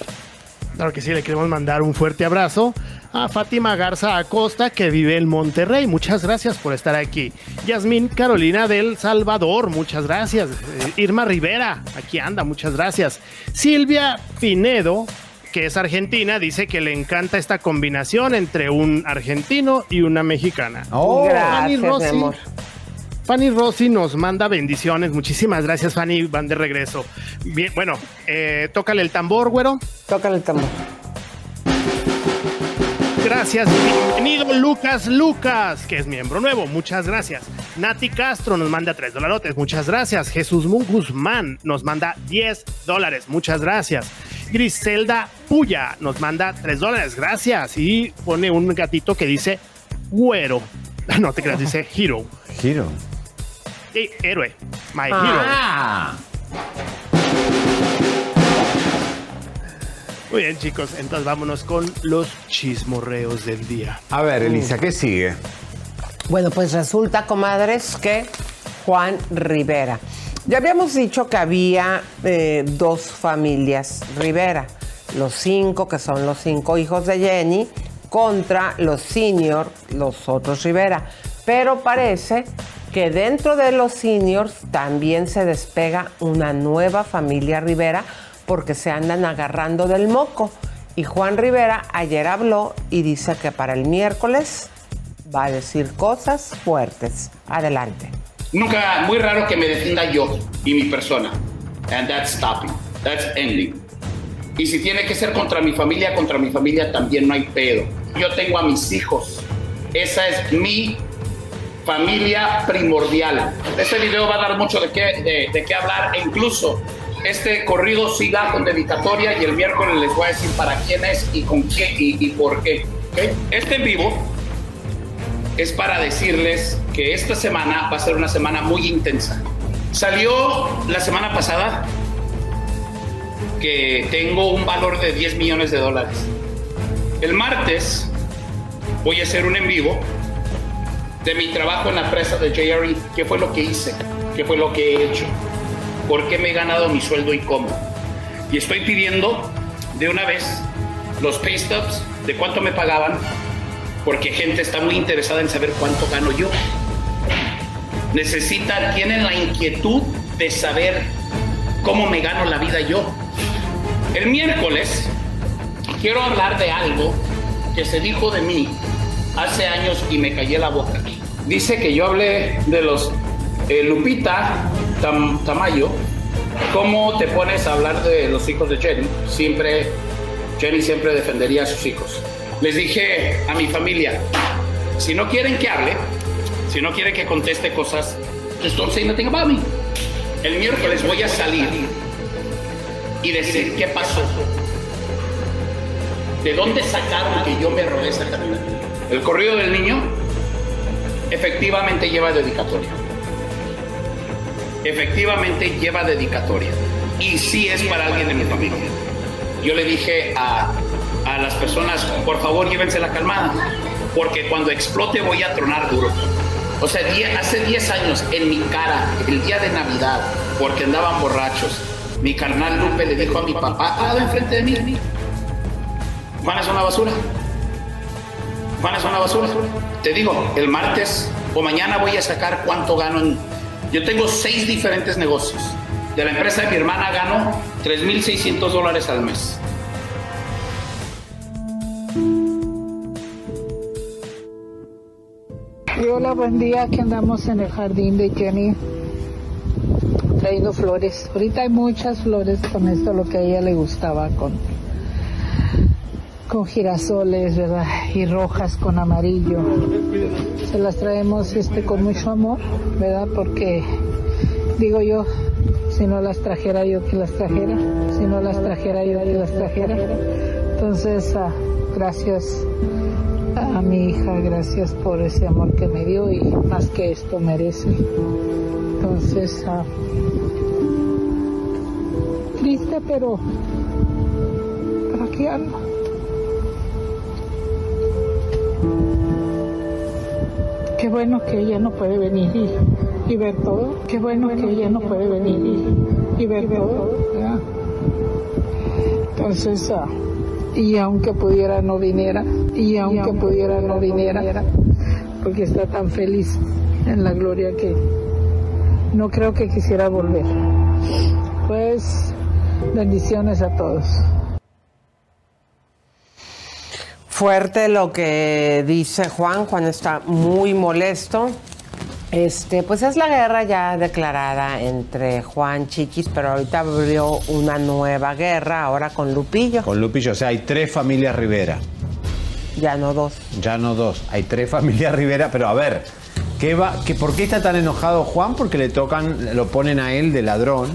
Claro que sí, le queremos mandar un fuerte abrazo a Fátima Garza Acosta, que vive en Monterrey. Muchas gracias por estar aquí. Yasmín Carolina del Salvador, muchas gracias. Eh, Irma Rivera, aquí anda, muchas gracias. Silvia Pinedo, que es argentina, dice que le encanta esta combinación entre un argentino y una mexicana. Oh. Fanny Gracias, mi Rossi- amor. Fanny Rossi nos manda bendiciones. Muchísimas gracias, Fanny. Van de regreso. Bien, bueno, eh, tócale el tambor, güero. Tócale el tambor. Gracias. Bienvenido Lucas Lucas, que es miembro nuevo. Muchas gracias. Nati Castro nos manda 3 dolarotes. Muchas gracias. Jesús Mun Guzmán nos manda 10 dólares. Muchas gracias. Griselda Puya nos manda 3 dólares. Gracias. Y pone un gatito que dice güero. No te creas, dice [laughs] hero. Giro. Y héroe. My Ah. hero. Muy bien, chicos. Entonces vámonos con los chismorreos del día. A ver, Elisa, ¿qué sigue? Bueno, pues resulta, comadres, que Juan Rivera. Ya habíamos dicho que había eh, dos familias Rivera. Los cinco, que son los cinco hijos de Jenny, contra los senior, los otros Rivera. Pero parece que dentro de los seniors también se despega una nueva familia Rivera porque se andan agarrando del moco. Y Juan Rivera ayer habló y dice que para el miércoles va a decir cosas fuertes. Adelante. Nunca, muy raro que me defienda yo y mi persona. And that's stopping. That's ending. Y si tiene que ser contra mi familia, contra mi familia también no hay pedo. Yo tengo a mis hijos. Esa es mi familia primordial. Este video va a dar mucho de qué, de, de qué hablar. E incluso este corrido siga con dedicatoria y el miércoles les voy a decir para quién es y con qué y, y por qué. ¿ok? Este en vivo es para decirles que esta semana va a ser una semana muy intensa. Salió la semana pasada que tengo un valor de 10 millones de dólares. El martes voy a hacer un en vivo de mi trabajo en la empresa de JRE. ¿Qué fue lo que hice? ¿Qué fue lo que he hecho? ¿Por qué me he ganado mi sueldo y cómo? Y estoy pidiendo de una vez los pay de cuánto me pagaban, porque gente está muy interesada en saber cuánto gano yo. Necesitan, tienen la inquietud de saber cómo me gano la vida yo. El miércoles quiero hablar de algo que se dijo de mí hace años y me callé la boca. Dice que yo hablé de los eh, Lupita Tam- Tamayo. ¿Cómo te pones a hablar de los hijos de Jenny? Siempre, Jenny siempre defendería a sus hijos. Les dije a mi familia, si no quieren que hable, si no quieren que conteste cosas, don't say nothing about me. El miércoles voy a salir y decir qué pasó. ¿De dónde sacaron que yo me robé esa cantidad? El corrido del niño efectivamente lleva dedicatoria. Efectivamente lleva dedicatoria. Y sí es para alguien de mi familia. Yo le dije a, a las personas, por favor llévense la calmada, porque cuando explote voy a tronar duro. O sea, die- hace 10 años en mi cara, el día de Navidad, porque andaban borrachos, mi carnal Lupe le dijo a mi papá, ah, enfrente de mí, Juan es una basura. Juan es una basura. Te digo, el martes o mañana voy a sacar cuánto gano en... Yo tengo seis diferentes negocios. De la empresa de mi hermana gano 3.600 dólares al mes. Hola, buen día. Aquí andamos en el jardín de Jenny trayendo flores. Ahorita hay muchas flores con esto, lo que a ella le gustaba con, con girasoles, ¿verdad? Y rojas con amarillo. Se las traemos este con mucho amor, ¿verdad? Porque digo yo, si no las trajera yo que las trajera, si no las trajera yo que las trajera. Entonces, ah, gracias a mi hija, gracias por ese amor que me dio y más que esto merece. Entonces, ah, triste, pero, pero aquí ando. Qué bueno que ella no puede venir y, y ver todo. Qué bueno que ella no puede venir y, y ver todo. Entonces, ah, y aunque pudiera no viniera, y aunque pudiera no viniera, porque está tan feliz en la gloria que no creo que quisiera volver. Pues bendiciones a todos. Fuerte lo que dice Juan. Juan está muy molesto. Este, pues es la guerra ya declarada entre Juan Chiquis, pero ahorita abrió una nueva guerra ahora con Lupillo. Con Lupillo, o sea, hay tres familias Rivera. Ya no dos. Ya no dos, hay tres familias Rivera, pero a ver, ¿qué va, qué, ¿por qué está tan enojado Juan? Porque le tocan, lo ponen a él de ladrón.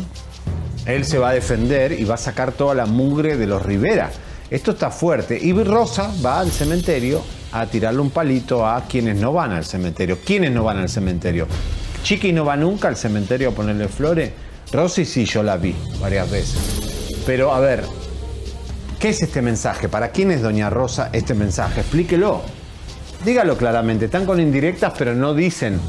Él se va a defender y va a sacar toda la mugre de los Rivera. Esto está fuerte. Y Rosa va al cementerio a tirarle un palito a quienes no van al cementerio. ¿Quiénes no van al cementerio? Chiqui no va nunca al cementerio a ponerle flores. Rosy sí, yo la vi varias veces. Pero a ver, ¿qué es este mensaje? ¿Para quién es Doña Rosa este mensaje? Explíquelo. Dígalo claramente. Están con indirectas, pero no dicen.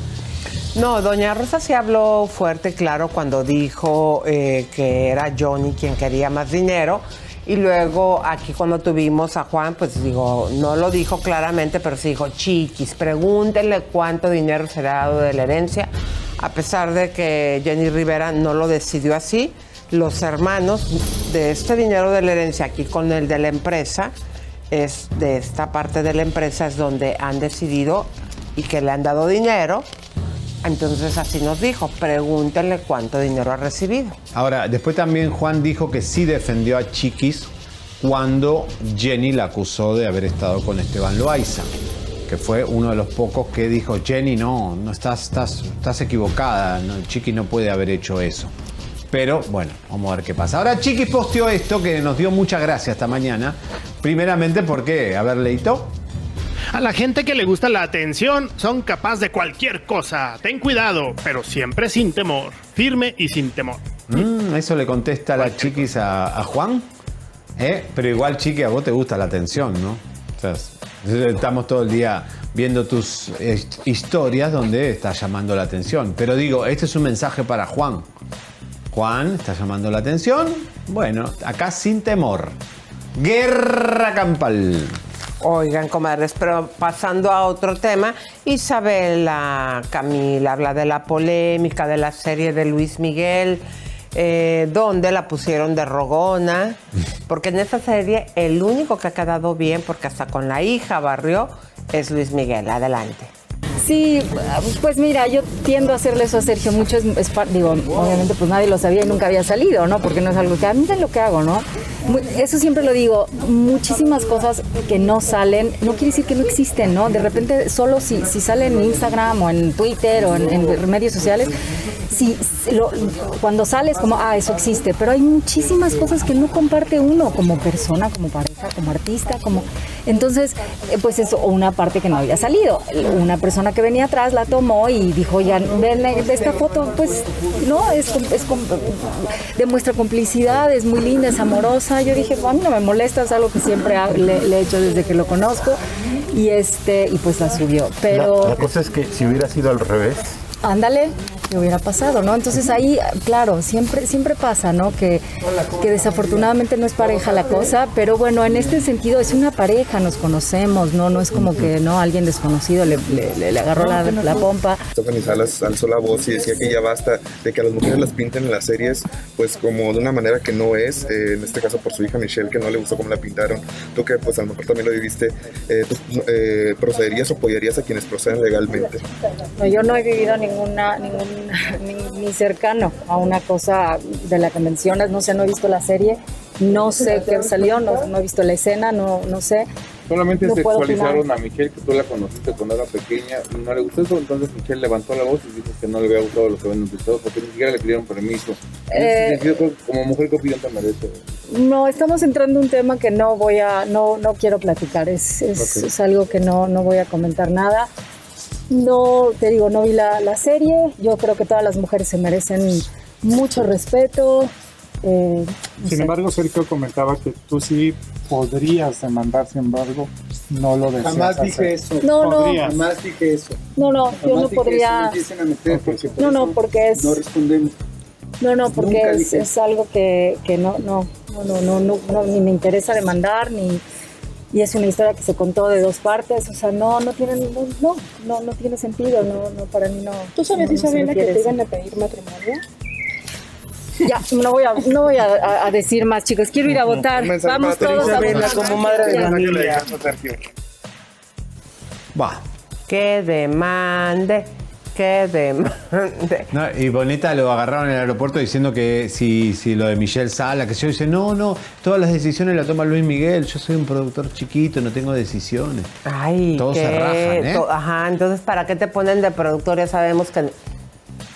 No, Doña Rosa sí habló fuerte, claro, cuando dijo eh, que era Johnny quien quería más dinero. Y luego aquí cuando tuvimos a Juan, pues digo, no lo dijo claramente, pero sí dijo, chiquis, pregúntenle cuánto dinero será dado de la herencia. A pesar de que Jenny Rivera no lo decidió así, los hermanos de este dinero de la herencia aquí con el de la empresa, es de esta parte de la empresa es donde han decidido y que le han dado dinero. Entonces así nos dijo, pregúntenle cuánto dinero ha recibido. Ahora, después también Juan dijo que sí defendió a Chiquis cuando Jenny la acusó de haber estado con Esteban Loaiza, que fue uno de los pocos que dijo, Jenny, no, no estás, estás, estás equivocada, no, Chiquis no puede haber hecho eso. Pero bueno, vamos a ver qué pasa. Ahora Chiquis posteó esto que nos dio mucha gracia esta mañana. Primeramente porque, a ver, Leito. A la gente que le gusta la atención son capaz de cualquier cosa. Ten cuidado, pero siempre sin temor. Firme y sin temor. Mm, eso le contesta la chiquis a, a Juan. ¿Eh? Pero igual, chiqui, a vos te gusta la atención, ¿no? O sea, estamos todo el día viendo tus eh, historias donde estás llamando la atención. Pero digo, este es un mensaje para Juan. Juan, está llamando la atención. Bueno, acá sin temor. Guerra campal. Oigan, comadres, pero pasando a otro tema, Isabela Camila habla de la polémica de la serie de Luis Miguel, eh, donde la pusieron de rogona, porque en esa serie el único que ha quedado bien, porque hasta con la hija barrió, es Luis Miguel. Adelante. Sí, pues mira, yo tiendo a hacerle eso a Sergio mucho, es, es digo, obviamente pues nadie lo sabía y nunca había salido, ¿no? Porque no es algo que, a mí es lo que hago, ¿no? Eso siempre lo digo, muchísimas cosas que no salen, no quiere decir que no existen, ¿no? De repente solo si, si sale en Instagram o en Twitter o en, medios sociales, si lo- cuando sales como, ah, eso existe, pero hay muchísimas cosas que no comparte uno como persona, como pareja, como artista, como... Entonces, eh, pues eso, una parte que no había salido. Una persona que venía atrás la tomó y dijo, ya, ven de esta foto, pues, no, es, es demuestra complicidad, es muy linda, es amorosa. Yo dije, a mí no me molesta, es algo que siempre le, le he hecho desde que lo conozco. Y este, y pues la subió. Pero... La, la cosa es que si hubiera sido al revés, ándale, que hubiera pasado, ¿no? Entonces ahí, claro, siempre, siempre pasa, ¿no? Que, que desafortunadamente no es pareja la cosa, pero bueno, en este sentido es una pareja, nos conocemos, ¿no? No es como que, ¿no? Alguien desconocido le, le- le- le agarró la, la pompa. Stephanie Salas alzó la voz y decía que ya basta de que a las mujeres las pinten en las series pues como de una manera que no es, eh, en este caso por su hija Michelle que no le gustó cómo la pintaron, tú que pues a lo mejor también lo viviste, eh, ¿tú eh, procederías o apoyarías a quienes procedan legalmente? No, yo no he vivido ninguna, ningún, [laughs] ni, ni cercano a una cosa de la que mencionas, no sé, no he visto la serie, No sé qué salió, no, no he visto la escena, no, no sé. Solamente No sexualizaron a Michelle, que tú la conociste cuando era pequeña, y no le gustó eso, entonces Michelle levantó la voz y dijo que no le había gustado lo que habían noticiado porque ni siquiera le pidieron permiso. En Eh, ese sentido, como mujer, ¿qué opinión te merece? No, estamos entrando en un tema que no voy a, no, no quiero platicar, es, es, Ok. es algo que no, no voy a comentar nada. No, te digo, no vi la, la serie, yo creo que todas las mujeres se merecen mucho respeto. eh, no Sin sé. embargo, Sergio comentaba que tú sí podrías demandar, sin embargo, no lo deseas Jamás hacer. dije eso. No, no. Jamás dije eso. No, no, yo Jamás no podría- Eso, no meter porque No, no, porque es- No respondemos. No, no, porque es, es algo que, que no, no, no, no, no, no, no, ni me interesa demandar, ni y es una historia que se contó de dos partes, o sea, no, no tiene ningún, no, no, no tiene sentido, no, no, para mí no. ¿Tú sabías, no, no Isabela, que te iban a pedir matrimonio? Ya, no voy a, no voy a, a- a decir más, chicos. Quiero ir a votar. Vamos todos a votar. Ya. Va. Que demande, que demande. [laughs] No, y Boneta lo agarraron en el aeropuerto diciendo que si, si lo de Michelle Sala, que yo dice, no, no, todas las decisiones las toma Luis Miguel, yo soy un productor chiquito, no tengo decisiones. Ay, Todos se rajan, ¿eh? Ajá, entonces, ¿para qué te ponen de productor? Ya sabemos que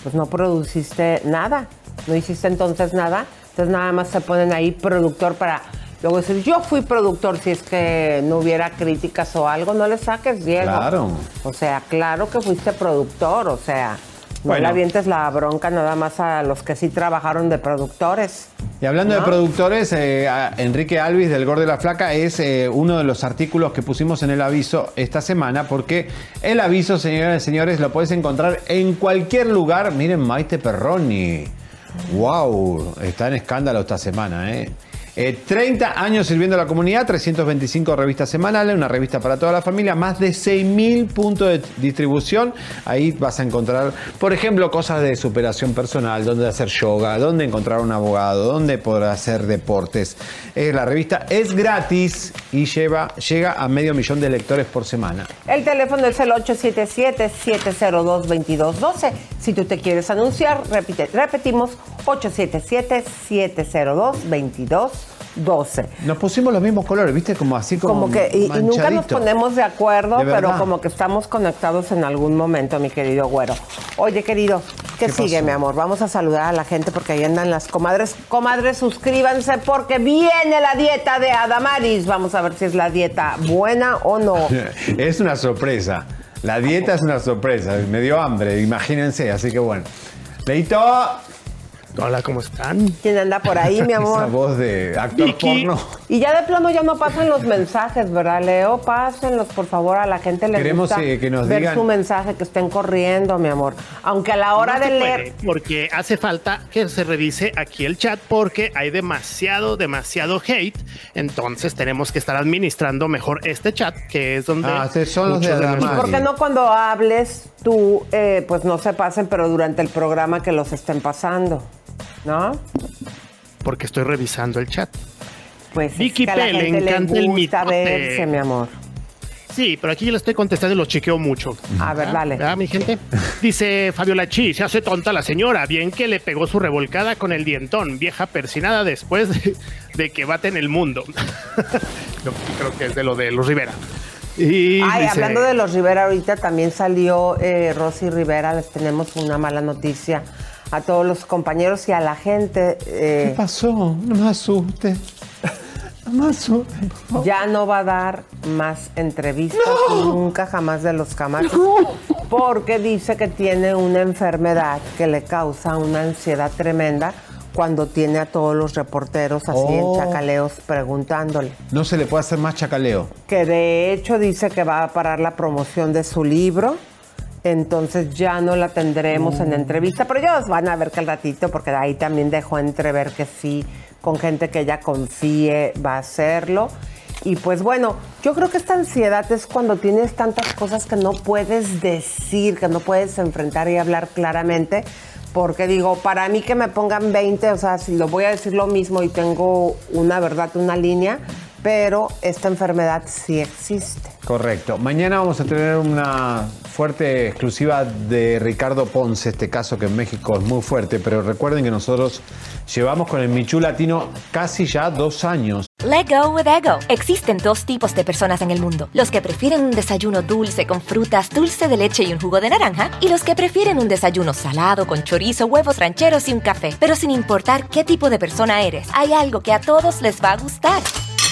pues no produciste nada, no hiciste entonces nada, entonces nada más se ponen ahí productor para luego decir, yo fui productor, si es que no hubiera críticas o algo, no le saques, Diego. Claro. O sea, claro que fuiste productor, o sea, no Bueno. le avientes la bronca nada más a los que sí trabajaron de productores. Y hablando de ¿No? productores, eh, Enrique Alvis del Gordo de la Flaca es eh, uno de los artículos que pusimos en el aviso esta semana, porque el aviso, señoras y señores, lo puedes encontrar en cualquier lugar. Miren, Maite Perroni. ¡Wow! Está en escándalo esta semana, ¿eh? Eh, 30 años sirviendo a la comunidad, 325 revistas semanales, una revista para toda la familia, más de 6.000 puntos de distribución. Ahí vas a encontrar, por ejemplo, cosas de superación personal, dónde hacer yoga, dónde encontrar un abogado, dónde poder hacer deportes. Eh, la revista es gratis y lleva, llega a medio millón de lectores por semana. El teléfono es el 877-702-2212. Si tú te quieres anunciar, repite, repetimos, 877-702-2212. Nos pusimos los mismos colores, ¿viste? Como así como, Como que, y, y nunca nos ponemos de acuerdo, De pero como que estamos conectados en algún momento, mi querido güero. Oye, querido, ¿qué, ¿Qué sigue, pasó? mi amor? Vamos a saludar a la gente porque ahí andan las comadres. Comadres, suscríbanse porque viene la dieta de Adamaris. Vamos a ver si es la dieta buena o no. [laughs] Es una sorpresa. La dieta es una sorpresa. Me dio hambre, imagínense. Así que bueno. Leito. Hola, ¿cómo están? ¿Quién anda por ahí, mi Esa amor? voz de actor Vicky. porno. Y ya de plano ya no pasan los mensajes, ¿verdad, Leo? Pásenlos, por favor, a la gente le Queremos, gusta eh, que nos ver digan- su mensaje, que estén corriendo, mi amor. Aunque a la hora No de leer... puede, porque hace falta que se revise aquí el chat porque hay demasiado, demasiado hate. Entonces tenemos que estar administrando mejor este chat, que es donde. Ah, son los de Adamari. nuestros- ¿Por qué no cuando hables tú, eh, pues no se pasen, pero durante el programa que los estén pasando? ¿No? Porque estoy revisando el chat. Pues Vicky es que a la P, le gente le encanta el gusta mitote. verse, mi amor. Sí, pero aquí yo le estoy contestando y lo chequeo mucho. A ver, dale. ¿Verdad, mi gente? Dice Fabiola Chi, se hace tonta la señora. Bien que le pegó su revolcada con el dientón. Vieja persinada después de, de que bate en el mundo. [laughs] Yo creo que es de lo de los Rivera. Y Ay, dice- hablando de los Rivera, ahorita también salió eh, Rosy Rivera. Les tenemos una mala noticia a todos los compañeros y a la gente. eh, ¿Qué pasó? No me asuste. No me asuste. Ya no va a dar más entrevistas nunca jamás de los camachos porque dice que tiene una enfermedad que le causa una ansiedad tremenda cuando tiene a todos los reporteros así Oh. en chacaleos preguntándole. No se le puede hacer más chacaleo. Que de hecho dice que va a parar la promoción de su libro. Entonces ya no la tendremos en entrevista, pero ellos van a ver que al ratito, porque ahí también dejó entrever que sí, con gente que ella confíe, va a hacerlo. Y pues bueno, yo creo que esta ansiedad es cuando tienes tantas cosas que no puedes decir, que no puedes enfrentar y hablar claramente. Porque digo, para mí que me pongan 20, o sea, si lo voy a decir lo mismo y tengo una verdad, una línea, pero esta enfermedad sí existe. Correcto. Mañana vamos a tener una fuerte exclusiva de Ricardo Ponce, este caso que en México es muy fuerte, pero recuerden que nosotros llevamos con el Michu Latino casi ya dos años. Let go with ego. Existen dos tipos de personas en el mundo: los que prefieren un desayuno dulce con frutas, dulce de leche y un jugo de naranja, y los que prefieren un desayuno salado con chorizo, huevos rancheros y un café. Pero sin importar qué tipo de persona eres, hay algo que a todos les va a gustar.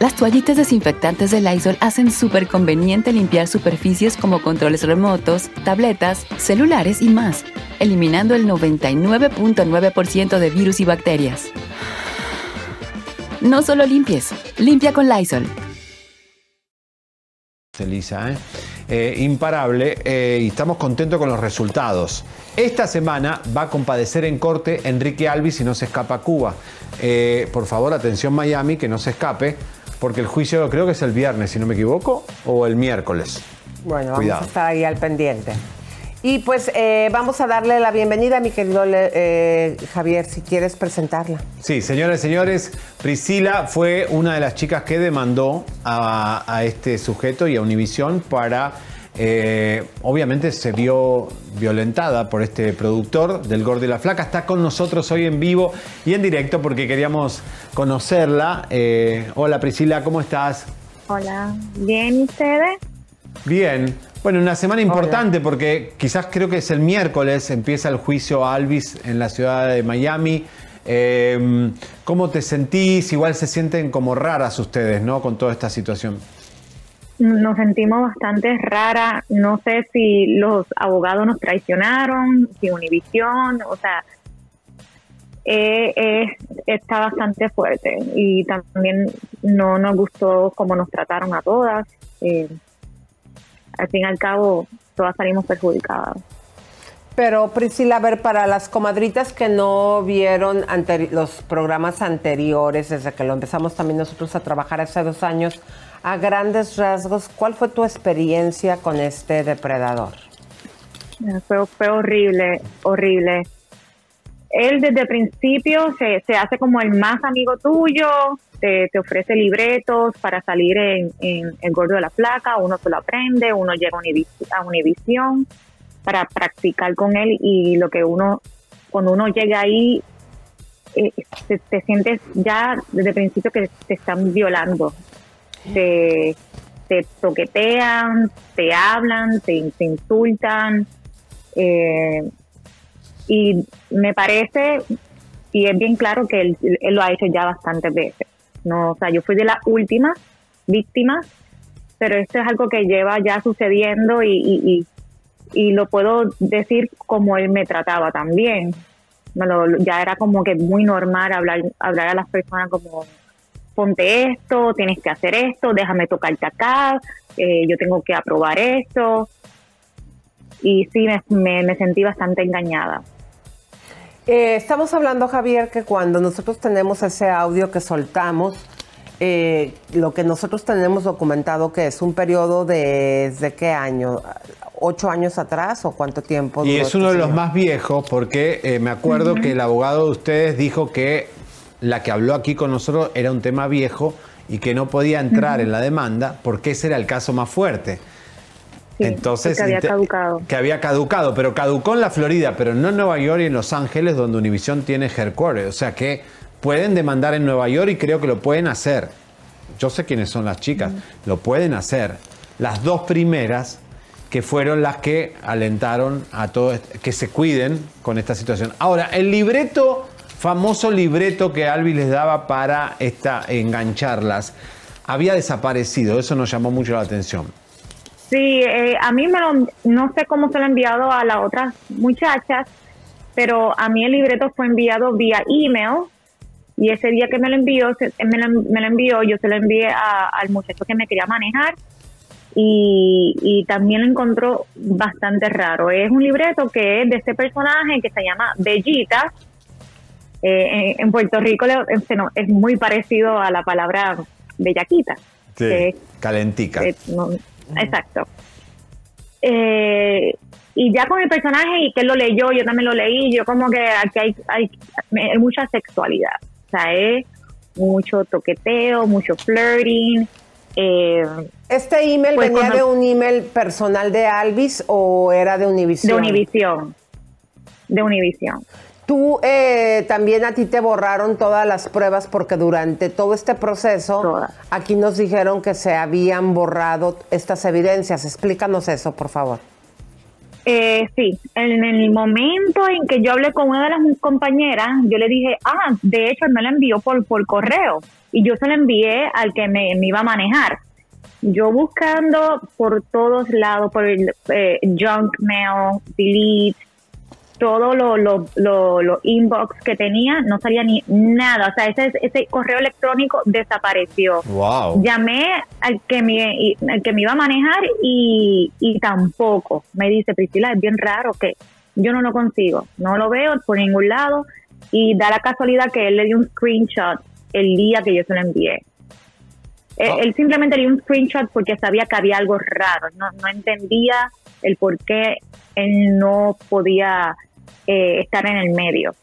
Las toallitas desinfectantes de Lysol hacen súper conveniente limpiar superficies como controles remotos, tabletas, celulares y más, eliminando el 99.9% de virus y bacterias. No solo limpies, limpia con Lysol. Elisa, ¿eh? Eh, imparable eh, y estamos contentos con los resultados. Esta semana va a compadecer en corte Enrique Alvis y no se escapa a Cuba. Por favor, atención Miami, que no se escape, porque el juicio creo que es el viernes, si no me equivoco, o el miércoles. Bueno, Cuidado. vamos a estar ahí al pendiente. Y pues eh, vamos a darle la bienvenida a mi querido eh, Javier, si quieres presentarla. Sí, señoras y señores, Priscila fue una de las chicas que demandó a, a este sujeto y a Univisión para, eh, obviamente se vio violentada por este productor del Gordo y la Flaca. Está con nosotros hoy en vivo y en directo porque queríamos conocerla. Eh, hola Priscila, ¿cómo estás? Hola, bien, ¿y ustedes? Bien. Bueno, una semana importante porque quizás creo que es el miércoles, empieza el juicio a Alvis en la ciudad de Miami. Eh, ¿Cómo te sentís? Igual se sienten como raras ustedes, ¿no? Con toda esta situación. Nos sentimos bastante rara. No sé si los abogados nos traicionaron, si Univisión, o sea, eh, está bastante fuerte y también no nos gustó cómo nos trataron a todas. Eh, al fin y al cabo, todas salimos perjudicadas. Pero Priscila, a ver, para las comadritas que no vieron los programas anteriores, desde que lo empezamos también nosotros a trabajar hace dos años, a grandes rasgos, ¿cuál fue tu experiencia con este depredador? Fue, fue horrible, horrible. Él desde el principio se, se hace como el más amigo tuyo, te, te ofrece libretos para salir en, en El Gordo de la Placa, uno se lo aprende, uno llega a Univis- a Univisión para practicar con él y lo que uno, cuando uno llega ahí, eh, te, te sientes ya desde el principio que te están violando. Te, te toquetean, te hablan, te, insultan. eh, y me parece, y es bien claro que él, él lo ha hecho ya bastantes veces. No, o sea, yo fui de las últimas víctimas, pero esto es algo que lleva ya sucediendo y, y, y, y lo puedo decir como él me trataba también. Me lo- ya era como que muy normal hablar, hablar a las personas como ponte esto, tienes que hacer esto, déjame tocarte acá, eh, yo tengo que aprobar esto. Y sí, me, me, me sentí bastante engañada. Eh, estamos hablando, Javier, que cuando nosotros tenemos ese audio que soltamos, eh, lo que nosotros tenemos documentado que es un periodo de, ¿desde qué año? ¿Ocho años atrás o cuánto tiempo? Y duró es uno de este los más viejos porque eh, me acuerdo que el abogado de ustedes dijo que la que habló aquí con nosotros era un tema viejo y que no podía entrar en la demanda porque ese era el caso más fuerte. Entonces, porque había caducado. que había caducado, pero caducó en la Florida, pero no en Nueva York y en Los Ángeles, donde Univision tiene headquarters. O sea que pueden demandar en Nueva York y creo que lo pueden hacer. Yo sé quiénes son las chicas, lo pueden hacer. Las dos primeras que fueron las que alentaron a todos que se cuiden con esta situación. Ahora, el libreto, famoso libreto que Albi les daba para esta, engancharlas, había desaparecido. Eso nos llamó mucho la atención. Sí, eh, a mí me lo, no sé cómo se lo he enviado a las otras muchachas, pero a mí el libreto fue enviado vía email Y ese día que me lo envió, se- me lo, me lo envió, yo se lo envié a- al muchacho que me quería manejar y, y también lo encontró bastante raro. Es un libreto que es de este personaje que se llama Bellita. Eh, en, en Puerto Rico le- no, es muy parecido a la palabra bellaquita. que es Calentica. eh, no, exacto. Eh, y ya con el personaje y que él lo leyó, yo también lo leí, yo como que aquí hay, hay, hay mucha sexualidad. O sea, es mucho toqueteo, mucho flirting. Eh, ¿Este email pues venía cuando- de un email personal de Alvis o era de Univision? De Univision. De Univision. Tú eh, también a ti te borraron todas las pruebas porque durante todo este proceso aquí nos dijeron que se habían borrado estas evidencias. Explícanos eso, por favor. Eh, sí, en el momento en que yo hablé con una de las compañeras, yo le dije, ah, de hecho él me lo envió por, por correo y yo se lo envié al que me, me iba a manejar. Yo buscando por todos lados, por el eh, junk mail, delete, todo lo, lo, lo, lo inbox que tenía, no salía ni nada. O sea, ese, ese correo electrónico desapareció. Wow. Llamé al que me, y- al que me iba a manejar y, y tampoco. Me dice, Priscila, es bien raro que yo no lo consigo. No lo veo por ningún lado. Y da la casualidad que él le dio un screenshot el día que yo se lo envié. Él, él simplemente le dio un screenshot porque sabía que había algo raro. No, no entendía el por qué él no podía eh, estar en el medio.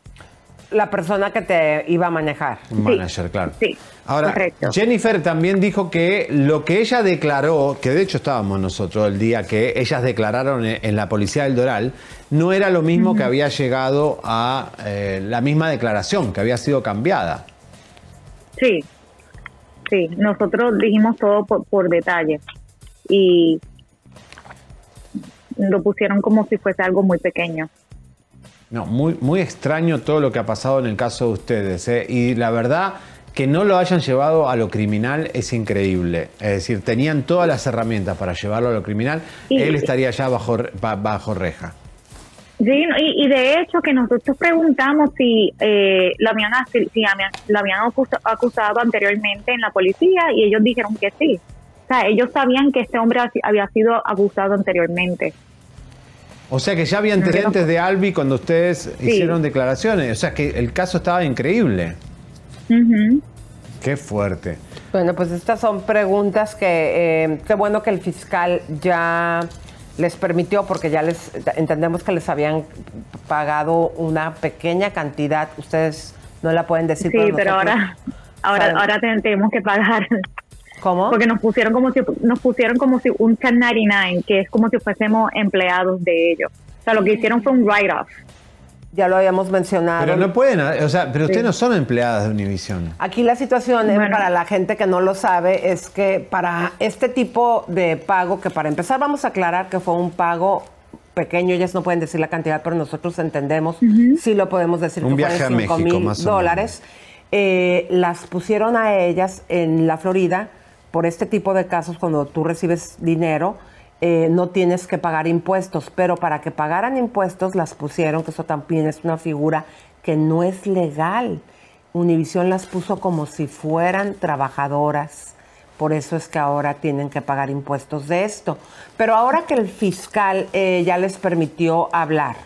La persona que te iba a manejar. Un manager, claro. Sí. Ahora, correcto. Jennifer también dijo que lo que ella declaró, que de hecho estábamos nosotros el día que ellas declararon en en la policía del Doral, no era lo mismo que había llegado a eh, la misma declaración, que había sido cambiada. Sí, sí, nosotros dijimos todo por, por detalle y lo pusieron como si fuese algo muy pequeño. No, muy, muy extraño todo lo que ha pasado en el caso de ustedes. ¿eh? Y la verdad que no lo hayan llevado a lo criminal es increíble. Es decir, tenían todas las herramientas para llevarlo a lo criminal. Y- Él estaría ya bajo, ba- bajo reja. Sí, y, y de hecho que nosotros preguntamos si eh, lo habían, si habían- lo habían acusa- acusado anteriormente en la policía y ellos dijeron que sí. O sea, ellos sabían que este hombre había sido abusado anteriormente. O sea que ya había antecedentes de Albi cuando ustedes hicieron declaraciones. O sea que el caso estaba increíble. Qué fuerte. Bueno, pues estas son preguntas que eh, qué bueno que el fiscal ya les permitió porque ya les entendemos que les habían pagado una pequeña cantidad. Ustedes no la pueden decir. Sí, pero nosotros ahora, ahora, ahora te- tenemos que pagar. ¿Cómo? Porque nos pusieron como si nos pusieron como si un 1099, que es como si fuésemos empleados de ellos. O sea, lo que hicieron fue un write-off. Ya lo habíamos mencionado. Pero no pueden, o sea, pero ustedes Sí. no son empleadas de Univision. Aquí la situación, eh, para la gente que no lo sabe, es que para este tipo de pago, que para empezar vamos a aclarar que fue un pago pequeño, ellas no pueden decir la cantidad, pero nosotros entendemos, sí lo podemos decir, Un que viaje fueron a 5 México, mil más o dólares. Eh, las pusieron a ellas en la Florida por este tipo de casos, cuando tú recibes dinero, eh, no tienes que pagar impuestos, pero para que pagaran impuestos las pusieron, que eso también es una figura que no es legal. Univisión las puso como si fueran trabajadoras. Por eso es que ahora tienen que pagar impuestos de esto. Pero ahora que el fiscal eh, ya les permitió hablar,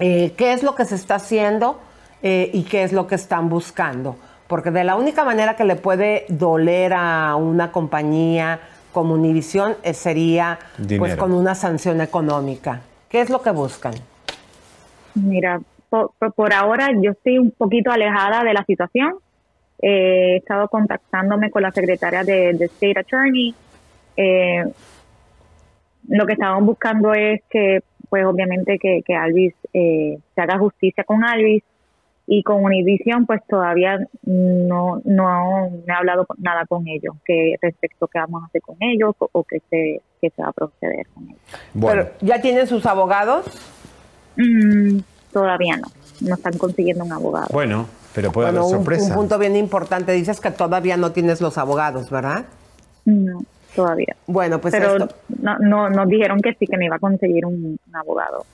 eh, ¿qué es lo que se está haciendo y qué es lo que están buscando? Porque de la única manera que le puede doler a una compañía como Univisión eh, sería pues con una sanción económica. ¿Qué es lo que buscan? Mira, por, por- por ahora yo estoy un poquito alejada de la situación. Eh, he estado contactándome con la secretaria de, de State Attorney. Eh, lo que estaban buscando es que, pues obviamente, que, que Alvis eh, se haga justicia con Alvis y con Univision, pues todavía no, no me he hablado con- nada con ellos, que respecto a qué vamos a hacer con ellos o, o qué se, qué se va a proceder con ellos. Pero, ¿Ya tienen sus abogados? Mm, todavía no, no están consiguiendo un abogado. Bueno, pero puede Bueno, haber un, sorpresa. un punto bien importante. Dices que todavía no tienes los abogados, ¿verdad? No, todavía. Bueno, pues Pero esto- no, no, nos dijeron que sí, que me iba a conseguir un, un abogado.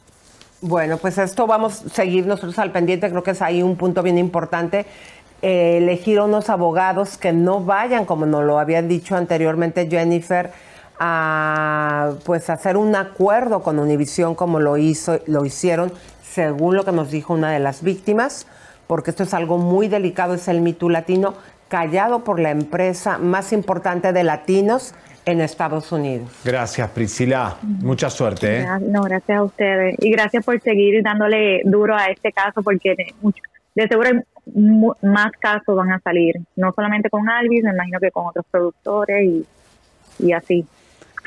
Bueno, pues esto vamos a seguir nosotros al pendiente, creo que es ahí un punto bien importante. eh, elegir unos abogados que no vayan, como nos lo había dicho anteriormente Jennifer, a pues hacer un acuerdo con Univisión como lo hizo, lo hicieron, según lo que nos dijo una de las víctimas, porque esto es algo muy delicado, es el mito latino, callado por la empresa más importante de latinos en Estados Unidos. Gracias, Priscila. Mucha suerte. ¿eh? No, gracias a ustedes. Y gracias por seguir dándole duro a este caso, porque de, seguro más casos van a salir. No solamente con Alvis, me imagino que con otros productores y, y así.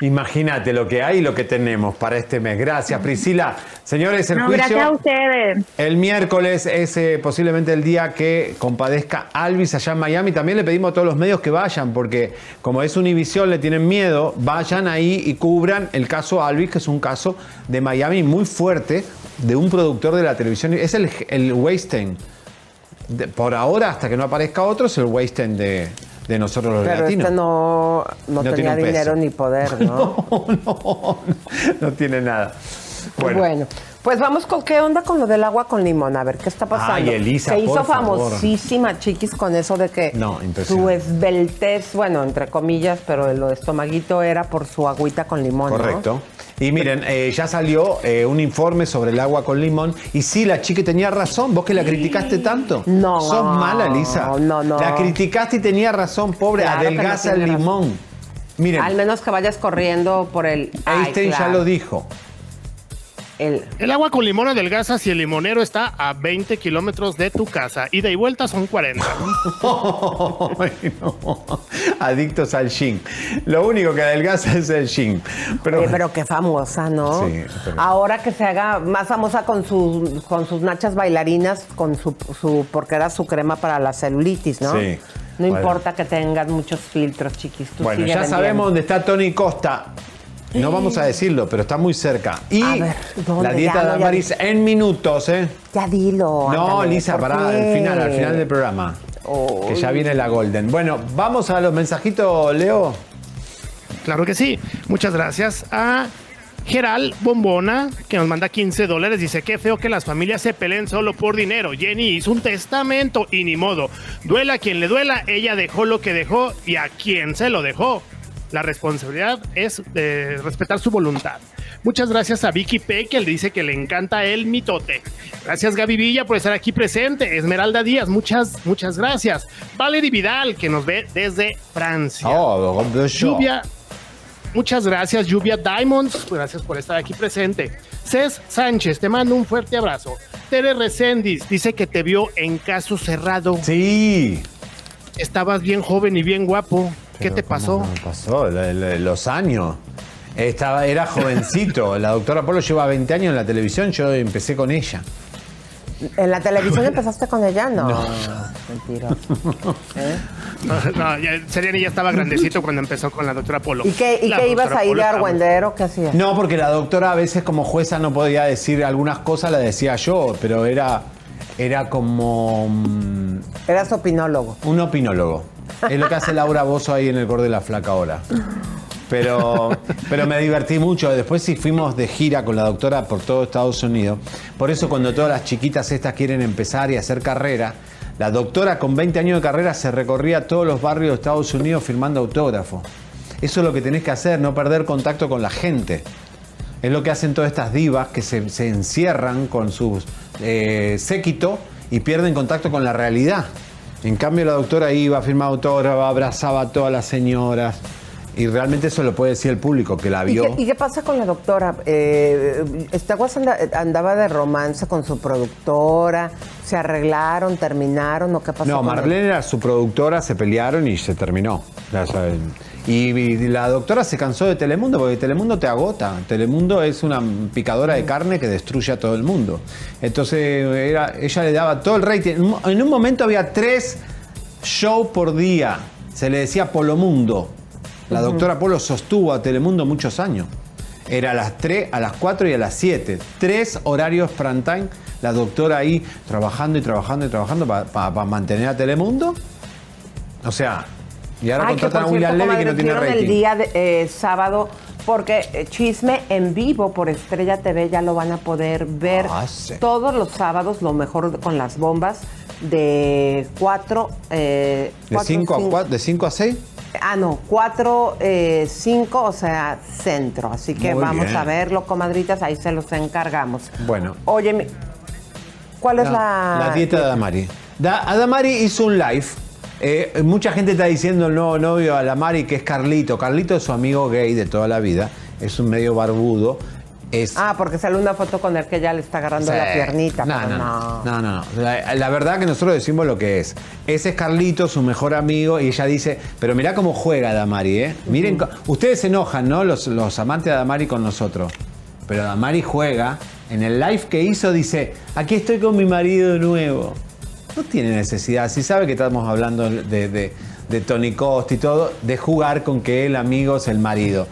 Imagínate lo que hay y lo que tenemos para este mes. Gracias, Priscila. Señores, el No, juicio. gracias a ustedes. El miércoles es eh, posiblemente el día que compadezca Alvis allá en Miami. También le pedimos a todos los medios que vayan, porque como es Univision, le tienen miedo, vayan ahí y cubran el caso Alvis, que es un caso de Miami muy fuerte de un productor de la televisión. Es el, el Weinstein. Por ahora, hasta que no aparezca otro, es el Weinstein de, de nosotros los Pero latinos. este no, no, No tiene tenía peso. dinero ni poder, [laughs] ¿no? No tiene nada. Bueno. Bueno. pues vamos con qué onda con lo del agua con limón, a ver qué está pasando. Ay, Elisa, Se hizo por favor. famosísima, chiquis, con eso de que No, su esbeltez, bueno, entre comillas, pero lo de estomaguito era por su agüita con limón, ¿no? Y miren, eh, ya salió eh, un informe sobre el agua con limón. Y sí, la chica tenía razón. ¿Vos que la criticaste tanto? No. Sos mala, Lisa. No, no. La criticaste y tenía razón, pobre. Claro no Adelgaza el limón. Miren, Al menos que vayas corriendo por el... Ay, Einstein ya lo dijo. El, El agua con limón adelgaza si el limonero está a 20 kilómetros de tu casa. Ida y vuelta son 40. Ay, no. Adictos al gin. Lo único que adelgaza es el gin. Pero, Oye, pero qué famosa, ¿no? Sí, pero- Ahora que se haga más famosa con sus con sus nachas bailarinas, con su, su porque era su crema para la celulitis, ¿no? Sí. No Bueno. importa que tengas muchos filtros, chiquis. Tú Bueno, ya vendiendo. sabemos dónde está Tony Costa. No vamos a decirlo, pero está muy cerca. Y A ver, ¿dónde? la dieta Ya, de no, ya en minutos, ¿eh? Ya dilo. No, ándale, Lisa, ¿por pará, qué? al final, al final del programa. Que ya viene la Golden. Bueno, vamos a los mensajitos, Leo. Claro que sí. Muchas gracias a Geral Bombona, que nos manda 15 dólares. Dice, qué feo que las familias se peleen solo por dinero. Jenny hizo un testamento y ni modo. Duela a quien le duela, ella dejó lo que dejó y a quien se lo dejó. La responsabilidad es de respetar su voluntad. Muchas gracias a Vicky P, que le dice que le encanta el mitote. Gracias Gaby Villa por estar aquí presente. Esmeralda Díaz, muchas, muchas gracias. Valerie Vidal, que nos ve desde Francia. Oh, Lluvia, muchas gracias, Lluvia Diamonds. Gracias por estar aquí presente. Cés Sánchez, te mando un fuerte abrazo. Tere Recendis dice que te vio en caso cerrado. Sí. Estabas bien joven y bien guapo. ¿Qué te pasó? ¿Qué pasó? Los años. Estaba, era jovencito. La doctora Polo lleva 20 años en la televisión. Yo empecé con ella. ¿En la televisión empezaste con ella? No. No. Mentira. [laughs] ¿Eh? No, ya, Seriani ya estaba grandecito cuando empezó con la doctora Polo. ¿Y qué, y qué ibas ahí Polo de argüendero? ¿Qué hacías? No, porque la doctora a veces como jueza no podía decir algunas cosas, la decía yo, pero era, era como mm, Eras opinólogo. un opinólogo. Es lo que hace Laura Bozo ahí en el Cor de la Flaca ahora. Pero, pero me divertí mucho. Después sí fuimos de gira con la doctora por todo Estados Unidos. Por eso cuando todas las chiquitas estas quieren empezar y hacer carrera, la doctora con 20 años de carrera se recorría todos los barrios de Estados Unidos firmando autógrafos. Eso es lo que tenés que hacer, no perder contacto con la gente. Es lo que hacen todas estas divas que se, se encierran con su eh, séquito y pierden contacto con la realidad. En cambio, la doctora iba, firmaba autógrafo, abrazaba a todas las señoras. Y realmente eso lo puede decir el público que la ¿Y vio. qué, y qué pasa con la doctora? Eh, ¿Esta guasa anda- andaba de romance con su productora? ¿Se arreglaron, terminaron o qué pasó? No, Marlene era su productora, se pelearon y se terminó. Ya saben. Y, la doctora se cansó de Telemundo porque Telemundo te agota. Telemundo es una picadora de carne que destruye a todo el mundo. Entonces era- ella le daba todo el rating. En un- En un momento había tres shows por día. Se le decía Polomundo. La Ujú. doctora Polo sostuvo a Telemundo muchos años. Era a las 3, a las 4 y a las 7. Tres horarios prime time. La doctora ahí trabajando y trabajando y trabajando para mantener a Telemundo. O sea, y ahora Ay, que contratan a William Levy que no tiene rating. el día de, eh, sábado, porque eh, Chisme en vivo por Estrella TV ya lo van a poder ver Ah, sí. todos los sábados, lo mejor con las bombas, de 4. ¿De 5 a 4? ¿De 5 a 6? Ah, no, 4, 5, o sea, centro. Así que Muy vamos bien. a verlo, comadritas, ahí se los encargamos. Bueno. Oye, ¿cuál es la, La dieta de Adamari. Da- Adamari hizo un live. Eh, mucha gente está diciendo el nuevo novio de Adamari que es Carlito. Carlito es su amigo gay de toda la vida. Es un medio barbudo. Es Ah, porque sale una foto con él que ya le está agarrando Sí. la piernita. No, pero no, no, no, no, no. La, la verdad que nosotros decimos lo que es. Ese es Carlito, su mejor amigo, y ella dice, pero mirá cómo juega Damari, ¿eh? Miren, ustedes se enojan, ¿no? Los, los amantes de Damari con nosotros. Pero Damari juega, en el live que hizo dice, aquí estoy con mi marido nuevo. No tiene necesidad, si sabe que estamos hablando de, de, de Tony Costa y todo, de jugar con que el amigo es el marido.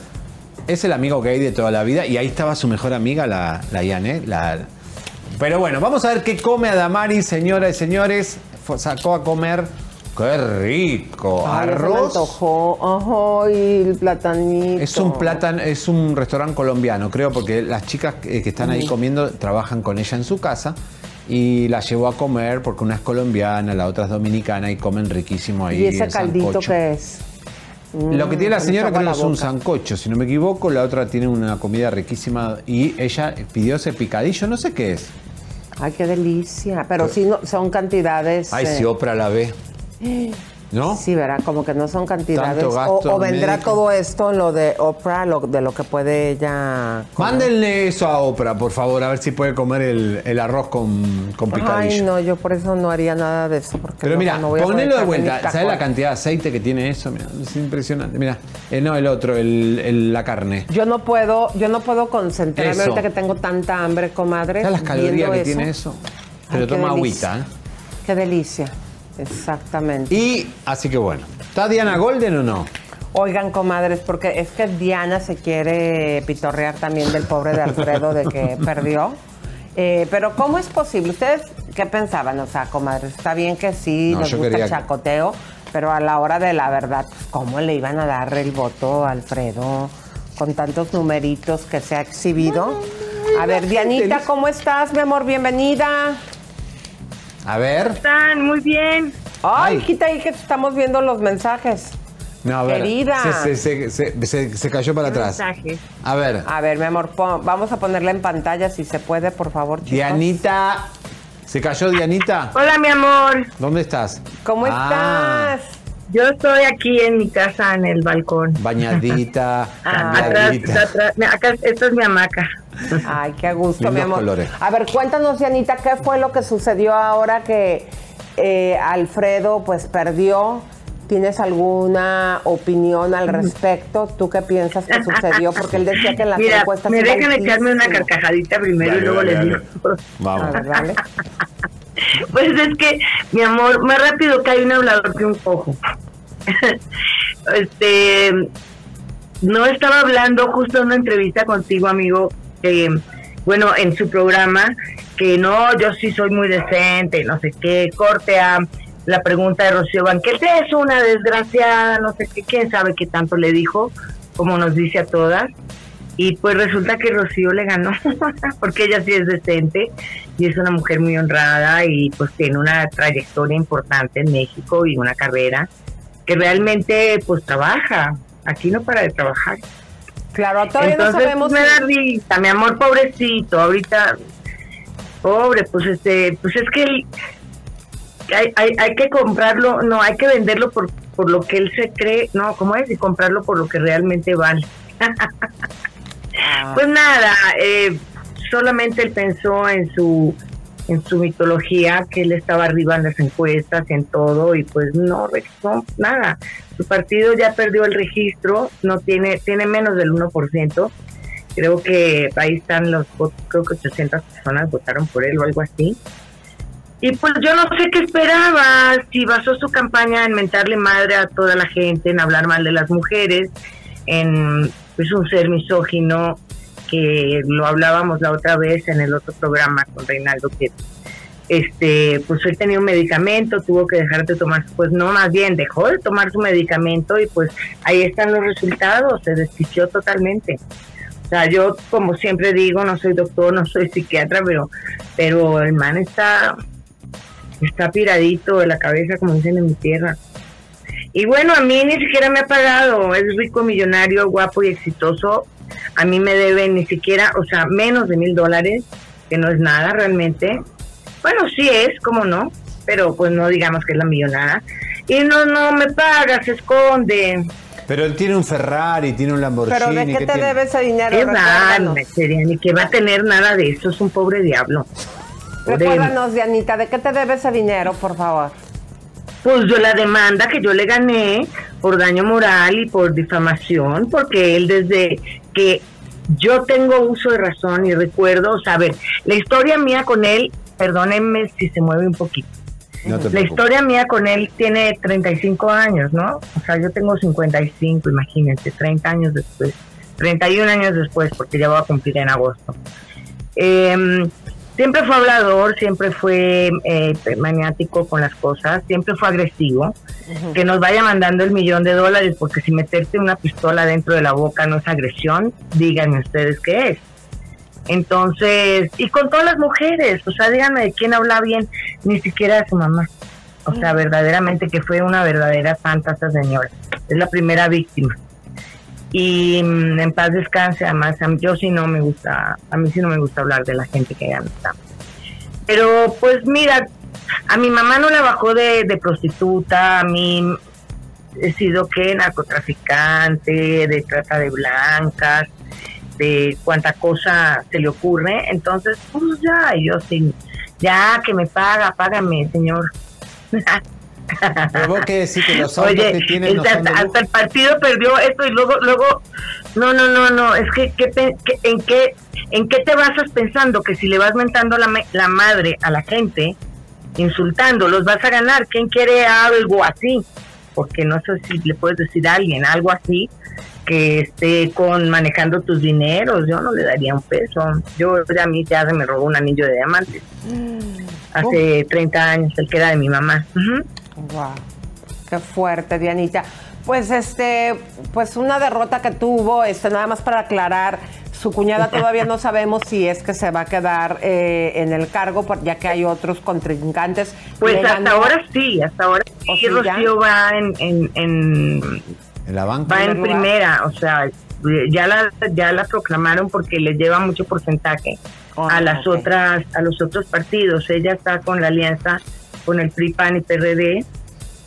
Es el amigo gay de toda la vida y ahí estaba su mejor amiga, la, la Ian, ¿eh? La- Pero bueno, vamos a ver qué come Adamari, señoras y señores. Sacó a comer. ¡Qué rico! Ay, Arroz. antojó. Ay, el platanito. Es un plátano, es un restaurante colombiano, creo, porque las chicas que están ahí comiendo trabajan con ella en su casa y la llevó a comer porque una es colombiana, la otra es dominicana y comen riquísimo ahí. ¿Y ese el caldito sancocho. qué es? Lo que Mm, tiene la señora creo que es un sancocho, si no me equivoco, la otra tiene una comida riquísima y ella pidió ese picadillo, no sé qué es. Ay, qué delicia. Pero sí, no, son cantidades. Ay, eh, si Oprah la ve. [gasps] ¿No? Sí, verá, como que no son cantidades. O, o vendrá médico. todo esto en lo de Oprah, lo, de lo que puede ella. comer. Mándenle eso a Oprah, por favor, a ver si puede comer el, el arroz con, con picadillo. Ay, no, yo por eso no haría nada de eso. Porque Pero mira, no voy a poder ponelo de vuelta. ¿Sabes la cantidad de aceite que tiene eso? Mira, es impresionante. Mira, eh, no, el otro, el, el- la carne. Yo no puedo, yo no puedo concentrarme Eso. ahorita que tengo tanta hambre, comadre. ¿Sabes las calorías que tiene eso? Pero Ay, toma agüita, ¿eh? Qué delicia. Exactamente. Y así que bueno. ¿Está Diana Golden o no? Oigan, comadres, porque es que Diana se quiere pitorrear también del pobre de Alfredo de que [laughs] perdió. Eh, pero ¿cómo es posible? ¿Ustedes qué pensaban? O sea, comadres, está bien que sí, No, nos yo gusta el chacoteo, pero a la hora de la verdad, pues, ¿cómo le iban a dar el voto a Alfredo con tantos numeritos que se ha exhibido? A ver, Dianita, ¿cómo estás, mi amor? Bienvenida. A ver. están? Muy bien. Ay, quita ahí que estamos viendo los mensajes. No, a ver. Querida. Se, se- se- se- se- se cayó para atrás. A ver. A ver, mi amor, pon- vamos a ponerla en pantalla si se puede, por favor, chicos. Dianita. ¿Se cayó Dianita? Hola, mi amor. ¿Dónde estás? ¿Cómo Ah, estás? Yo estoy aquí en mi casa, en el balcón. Bañadita, [laughs] Ah, atrás, Acá, esta es mi hamaca. Ay, qué gusto, mi amor. colores. A ver, cuéntanos, Dianita, ¿qué fue lo que sucedió ahora que eh, Alfredo pues perdió? ¿Tienes alguna opinión al respecto? ¿Tú qué piensas que sucedió? Porque él decía que en las Mira, encuestas me dejan echarme una carcajadita primero Dale, y luego dale, dale. digo. Vamos. A ver, dale. [laughs] [laughs] Pues es que, mi amor, más rápido que hay un hablador que un cojo. [laughs] este, no estaba hablando justo en una entrevista contigo, amigo, que, bueno, en su programa, que no, yo sí soy muy decente, no sé qué, corte a la pregunta de Rocío Banquet, es una desgraciada, no sé qué, quién sabe qué tanto le dijo, como nos dice a todas. Y pues resulta que Rocío le ganó, [laughs] porque ella sí es decente y es una mujer muy honrada y pues tiene una trayectoria importante en México y una carrera que realmente pues trabaja, aquí no para de trabajar. Claro, todavía no Entonces sabemos me da risa, mi amor pobrecito, ahorita pobre, pues este, pues es que él- hay, hay, hay que comprarlo, no, hay que venderlo por, por lo que él se cree, no, ¿cómo es? Y comprarlo por lo que realmente vale. [laughs] Pues nada, eh, solamente él pensó en su en su mitología, que él estaba arriba en las encuestas, en todo, y pues no, no, nada. Su partido ya perdió el registro, no tiene, tiene menos del 1%. Creo que ahí están los votos, creo que 800 personas votaron por él o algo así. Y pues yo no sé qué esperaba, si basó su campaña en mentarle madre a toda la gente, en hablar mal de las mujeres, en pues un ser misógino, que lo hablábamos la otra vez en el otro programa con Reinaldo, que este, pues él tenía un medicamento, tuvo que dejar de tomar, pues no, más bien dejó de tomar su medicamento y pues ahí están los resultados, se desquició totalmente. O sea, yo como siempre digo, no soy doctor, no soy psiquiatra, pero, pero el man está está piradito de la cabeza, como dicen en mi tierra. Y bueno, a mí ni siquiera me ha pagado, es rico, millonario, guapo y exitoso. A mí me debe ni siquiera, o sea, menos de mil dólares, que no es nada realmente. Bueno, sí es, cómo no, pero pues no digamos que es la millonada. Y no, no me paga, se esconde. Pero él tiene un Ferrari, tiene un Lamborghini. Pero ¿de qué te tiene? debe ese dinero? Recuérdanos. ni que va a tener nada de eso, es un pobre diablo. Recuérdanos, Dianita, ¿de qué te debe ese dinero, por favor? Pues yo la demanda que yo le gané por daño moral y por difamación, porque él desde que yo tengo uso de razón y recuerdo, o sea, a ver, la historia mía con él, perdónenme si se mueve un poquito. No La historia mía con él tiene 35 años, ¿no? O sea, yo tengo 55, imagínense, 30 años después, 31 años después, porque ya voy a cumplir en agosto. Eh, siempre fue hablador, siempre fue eh, maniático con las cosas, siempre fue agresivo. Que nos vaya mandando el millón de dólares, porque si meterte una pistola dentro de la boca no es agresión, díganme ustedes qué es. Entonces, y con todas las mujeres, o sea, díganme de quién habla bien, ni siquiera de su mamá. O sea, verdaderamente que fue una verdadera santa esa señora. Es la primera víctima. Y mm, en paz descanse, además, yo sí no me gusta, a mí sí no me gusta hablar de la gente que ya no está. Pero pues mira, a mi mamá no la bajó de, de prostituta, a mí he sido que narcotraficante, de trata de blancas, de cuánta cosa se le ocurre. Entonces, pues ya, yo sí, ya que me paga, págame, señor. [laughs] Pero vos qué decís que los autos Oye, que tienen no son de hasta, el partido perdió esto y luego, luego, no, no, no, no, es que, ¿qué pe- qué- ¿en qué en qué te basas pensando que si le vas mentando la, me- la madre a la gente, insultando, los vas a ganar? ¿Quién quiere algo así? Porque no sé si le puedes decir a alguien algo así que esté con manejando tus dineros, yo no le daría un peso. Yo a mí ya se me robó un anillo de diamantes hace 30 años, el que era de mi mamá. Ujú. Wow, qué fuerte, Dianita. Pues este, pues una derrota que tuvo, este, nada más para aclarar, su cuñada todavía no sabemos si es que se va a quedar eh, en el cargo, ya que hay otros contrincantes. Pues Le hasta ganó- ahora sí, hasta ahora ¿O sí, sí? Rocío va en, en, en- ¿En la banca? va en lugar. primera, o sea, ya la ya la proclamaron porque les lleva mucho porcentaje a las ok. otras a los otros partidos. Ella está con la alianza con el PRI, PAN y PRD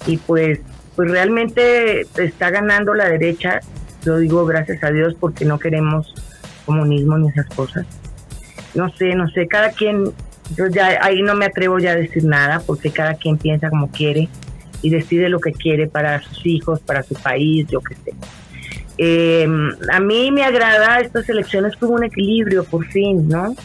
y pues pues realmente está ganando la derecha. Lo digo gracias a Dios porque no queremos comunismo ni esas cosas. No sé, no sé, cada quien yo ya ahí no me atrevo ya a decir nada porque cada quien piensa como quiere y decide lo que quiere para sus hijos, para su país, yo qué sé. Eh, a mí me agrada estas elecciones que hubo un equilibrio por fin, ¿no?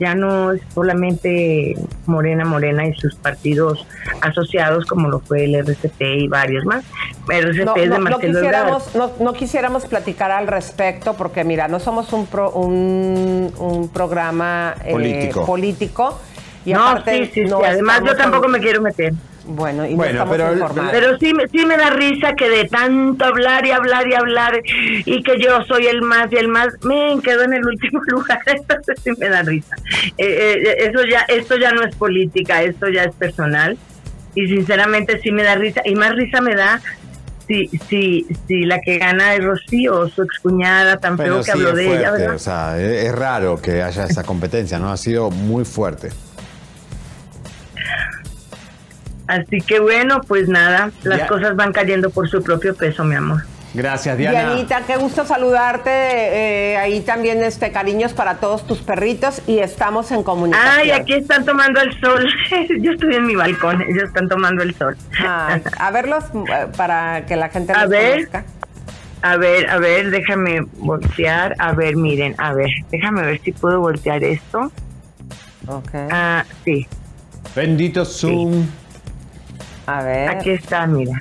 Ya no es solamente Morena, Morena y sus partidos asociados como lo fue el RCP y varios más. RCP No, es de no- no quisiéramos, no, no quisiéramos platicar al respecto porque mira, no somos un, pro- un, un programa eh, Político. político, y no, aparte sí, sí, no sí. Además, yo tampoco con- me quiero meter. Bueno, y Bueno, no pero- informados. Pero sí, me- sí me da risa que de tanto hablar y hablar y hablar y que yo soy el más y el más, me quedo en el último [laughs] lugar, entonces sí me da risa. Eh, eh, eso ya, esto ya no es política, esto ya es personal y sinceramente sí me da risa y más risa me da si, si, si la que gana es Rocío, su excuñada, tan feo que sí, habló de ella, ¿verdad? o sea, es raro que haya esa competencia, ¿no? Ha sido muy fuerte. Así que bueno, pues nada, las Ya. cosas van cayendo por su propio peso, mi amor. Gracias, Diana. Dianita, qué gusto saludarte. eh, ahí también este cariños para todos tus perritos y estamos en comunicación. Ay, aquí están tomando el sol. [laughs] Yo estoy en mi balcón, ellos están tomando el sol. Ay, a verlos eh, para que la gente A los ver. conozca. A ver, a ver, déjame voltear. A ver, miren, a ver, déjame ver si puedo voltear esto. Ok. Ah, sí, Bendito Zoom. A ver. aquí está, mira.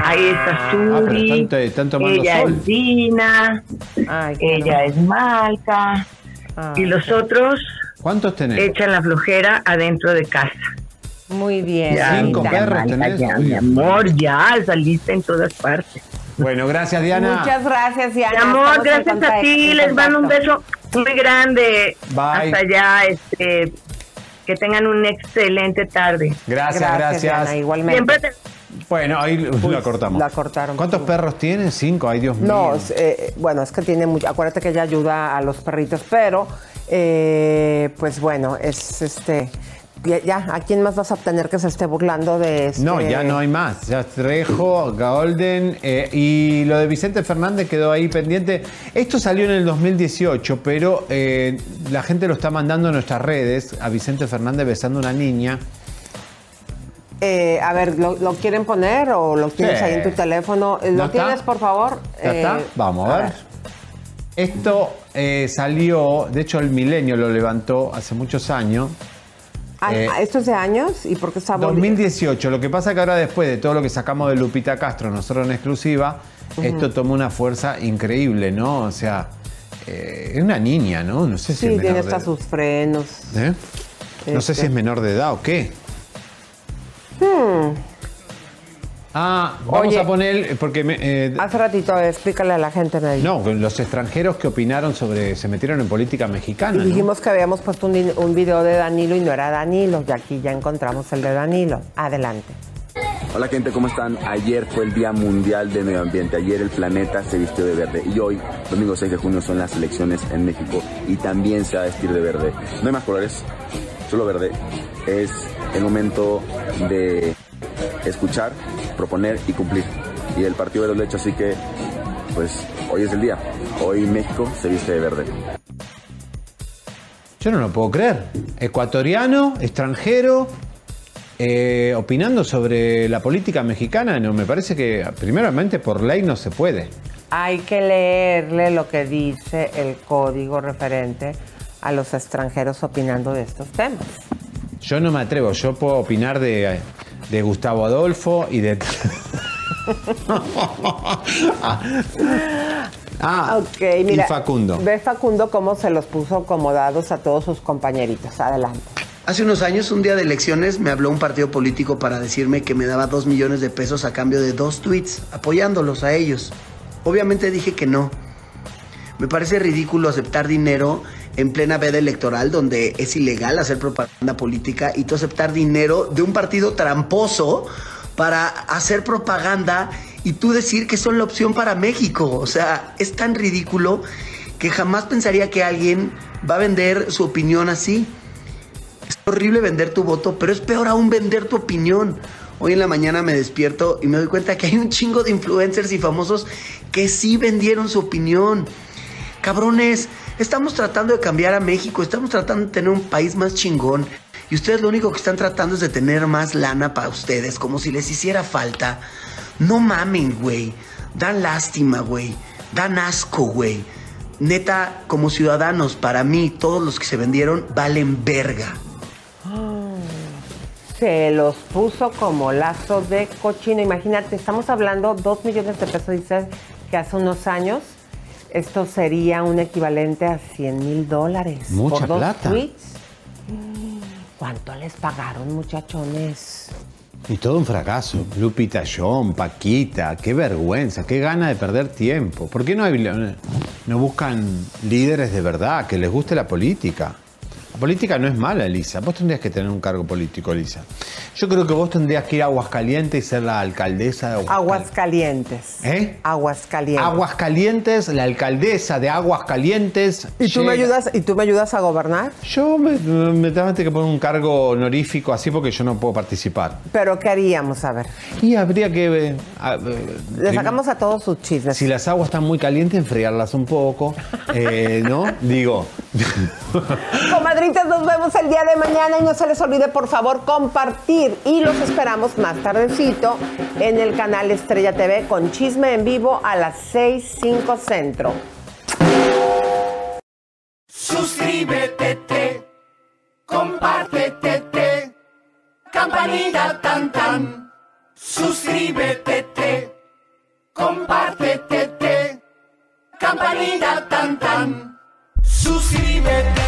Ahí está Ah, Suri. están, están tomando ella sol. es Dina. Ay, ella es Malca. y los otros ¿Cuántos tenés? echan la flojera adentro de casa. Muy bien. Ya, Cinco perros Malca, tenés. ya, mi amor, ya saliste en todas partes. Bueno, gracias, Diana. Muchas gracias, Mi Diana. amor, Estamos en gracias a ti. Les mando un beso muy grande. Bye. Hasta allá, este. Que tengan una excelente tarde. Gracias, gracias. Diana, igualmente. Siempre te- Bueno, ahí la cortamos. La cortaron. ¿Cuántos perros tiene? Cinco, ay Dios mío. No, eh, bueno, es que tiene mucho. Acuérdate que ella ayuda a los perritos, pero eh, pues bueno, es este. Ya, ya, ¿a quién más vas a obtener que se esté burlando de este? No, ya no hay más. Ya Trejo, Golden eh, y lo de Vicente Fernández quedó ahí pendiente. Esto salió en el 2018, pero eh, la gente lo está mandando a nuestras redes a Vicente Fernández besando a una niña. Eh, a ver, ¿lo, lo quieren poner o lo tienes Sí. ahí en tu teléfono? ¿No ¿Lo está? tienes, por favor? ¿Ya está? Vamos a ver. Esto salió, de hecho el Milenio lo levantó hace muchos años. Ah, Eh, ¿Esto es de años? ¿Y por qué está volviendo? 2018. Lo que pasa que ahora después de todo lo que sacamos de Lupita Castro, nosotros en exclusiva, esto tomó una fuerza increíble, ¿no? O sea, eh, es una niña, ¿no? No sé si Sí, es tiene hasta de sus frenos. ¿Eh? No sé Este. si es menor de edad o qué. Hmm. Ah, vamos Oye. a poner, porque me, eh, Hace ratito, explícale a la gente, Nay. no, los extranjeros que opinaron sobre, se metieron en política mexicana, Y ¿no? dijimos que habíamos puesto un, un video de Danilo y no era Danilo. Y aquí ya encontramos el de Danilo. Adelante. Hola gente, ¿cómo están? Ayer fue el Día Mundial del Medio Ambiente. Ayer el planeta se vistió de verde. Y hoy, domingo 6 de junio, son las elecciones en México. Y también se va a vestir de verde. No hay más colores, solo verde. Es el momento de escuchar, proponer y cumplir. Y el Partido Verde lo ha hecho, así que, pues, hoy es el día. Hoy México se viste de verde. Yo no lo puedo creer. Ecuatoriano, extranjero, eh, opinando sobre la política mexicana, no, me parece que primeramente por ley no se puede. Hay que leerle lo que dice el código referente a los extranjeros opinando de estos temas. Yo no me atrevo, yo puedo opinar de, de Gustavo Adolfo y de... [laughs] ah, ok, mira. y Facundo. Ve Facundo cómo se los puso acomodados a todos sus compañeritos. Adelante. Hace unos años, un día de elecciones, me habló un partido político para decirme que me daba dos millones de pesos a cambio de dos tweets, apoyándolos a ellos. Obviamente dije que no. Me parece ridículo aceptar dinero en plena veda electoral, donde es ilegal hacer propaganda política, y tú aceptar dinero de un partido tramposo para hacer propaganda y tú decir que son la opción para México. O sea, es tan ridículo que jamás pensaría que alguien va a vender su opinión así. Es horrible vender tu voto, pero es peor aún vender tu opinión. Hoy en la mañana me despierto y me doy cuenta que hay un chingo de influencers y famosos que sí vendieron su opinión. Cabrones, estamos tratando de cambiar a México, estamos tratando de tener un país más chingón. Y ustedes lo único que están tratando es de tener más lana para ustedes, como si les hiciera falta. No mamen, güey. Dan lástima, güey. Dan asco, güey. Neta, como ciudadanos, para mí, todos los que se vendieron valen verga. Se los puso como lazo de cochino. Imagínate, estamos hablando dos millones de pesos, dices que hace unos años esto sería un equivalente a 100 mil dólares. Mucha por dos plata. tweets. ¿Cuánto les pagaron, muchachones? Y todo un fracaso. Lupita John, Paquita, qué vergüenza, qué gana de perder tiempo. ¿Por qué no, hay, no buscan líderes de verdad, que les guste la política? Política no es mala, Elisa. Vos tendrías que tener un cargo político, Elisa. Yo creo que vos tendrías que ir a Aguascalientes y ser la alcaldesa de Aguascalientes. Aguascalientes. ¿Eh? Aguascalientes. Aguascalientes, la alcaldesa de Aguascalientes. ¿Y tú, me ayudas, ¿Y tú me ayudas a gobernar? Yo me, me tengo que poner un cargo honorífico así porque yo no puedo participar. ¿Pero qué haríamos? A ver. Y habría que... eh, a- eh, Le sacamos a todos sus chismes. Si las aguas están muy calientes, enfriarlas un poco, eh, ¿no? Digo, Nos vemos el día de mañana y no se les olvide por favor compartir y los esperamos más tardecito en el canal Estrella TV con chisme en vivo a las 6.05 centro. Suscríbete, te, compártete, te, campanita tan tan. Suscríbete, te, compártete, te, campanita tan tan. Suscríbete, te, suscríbete,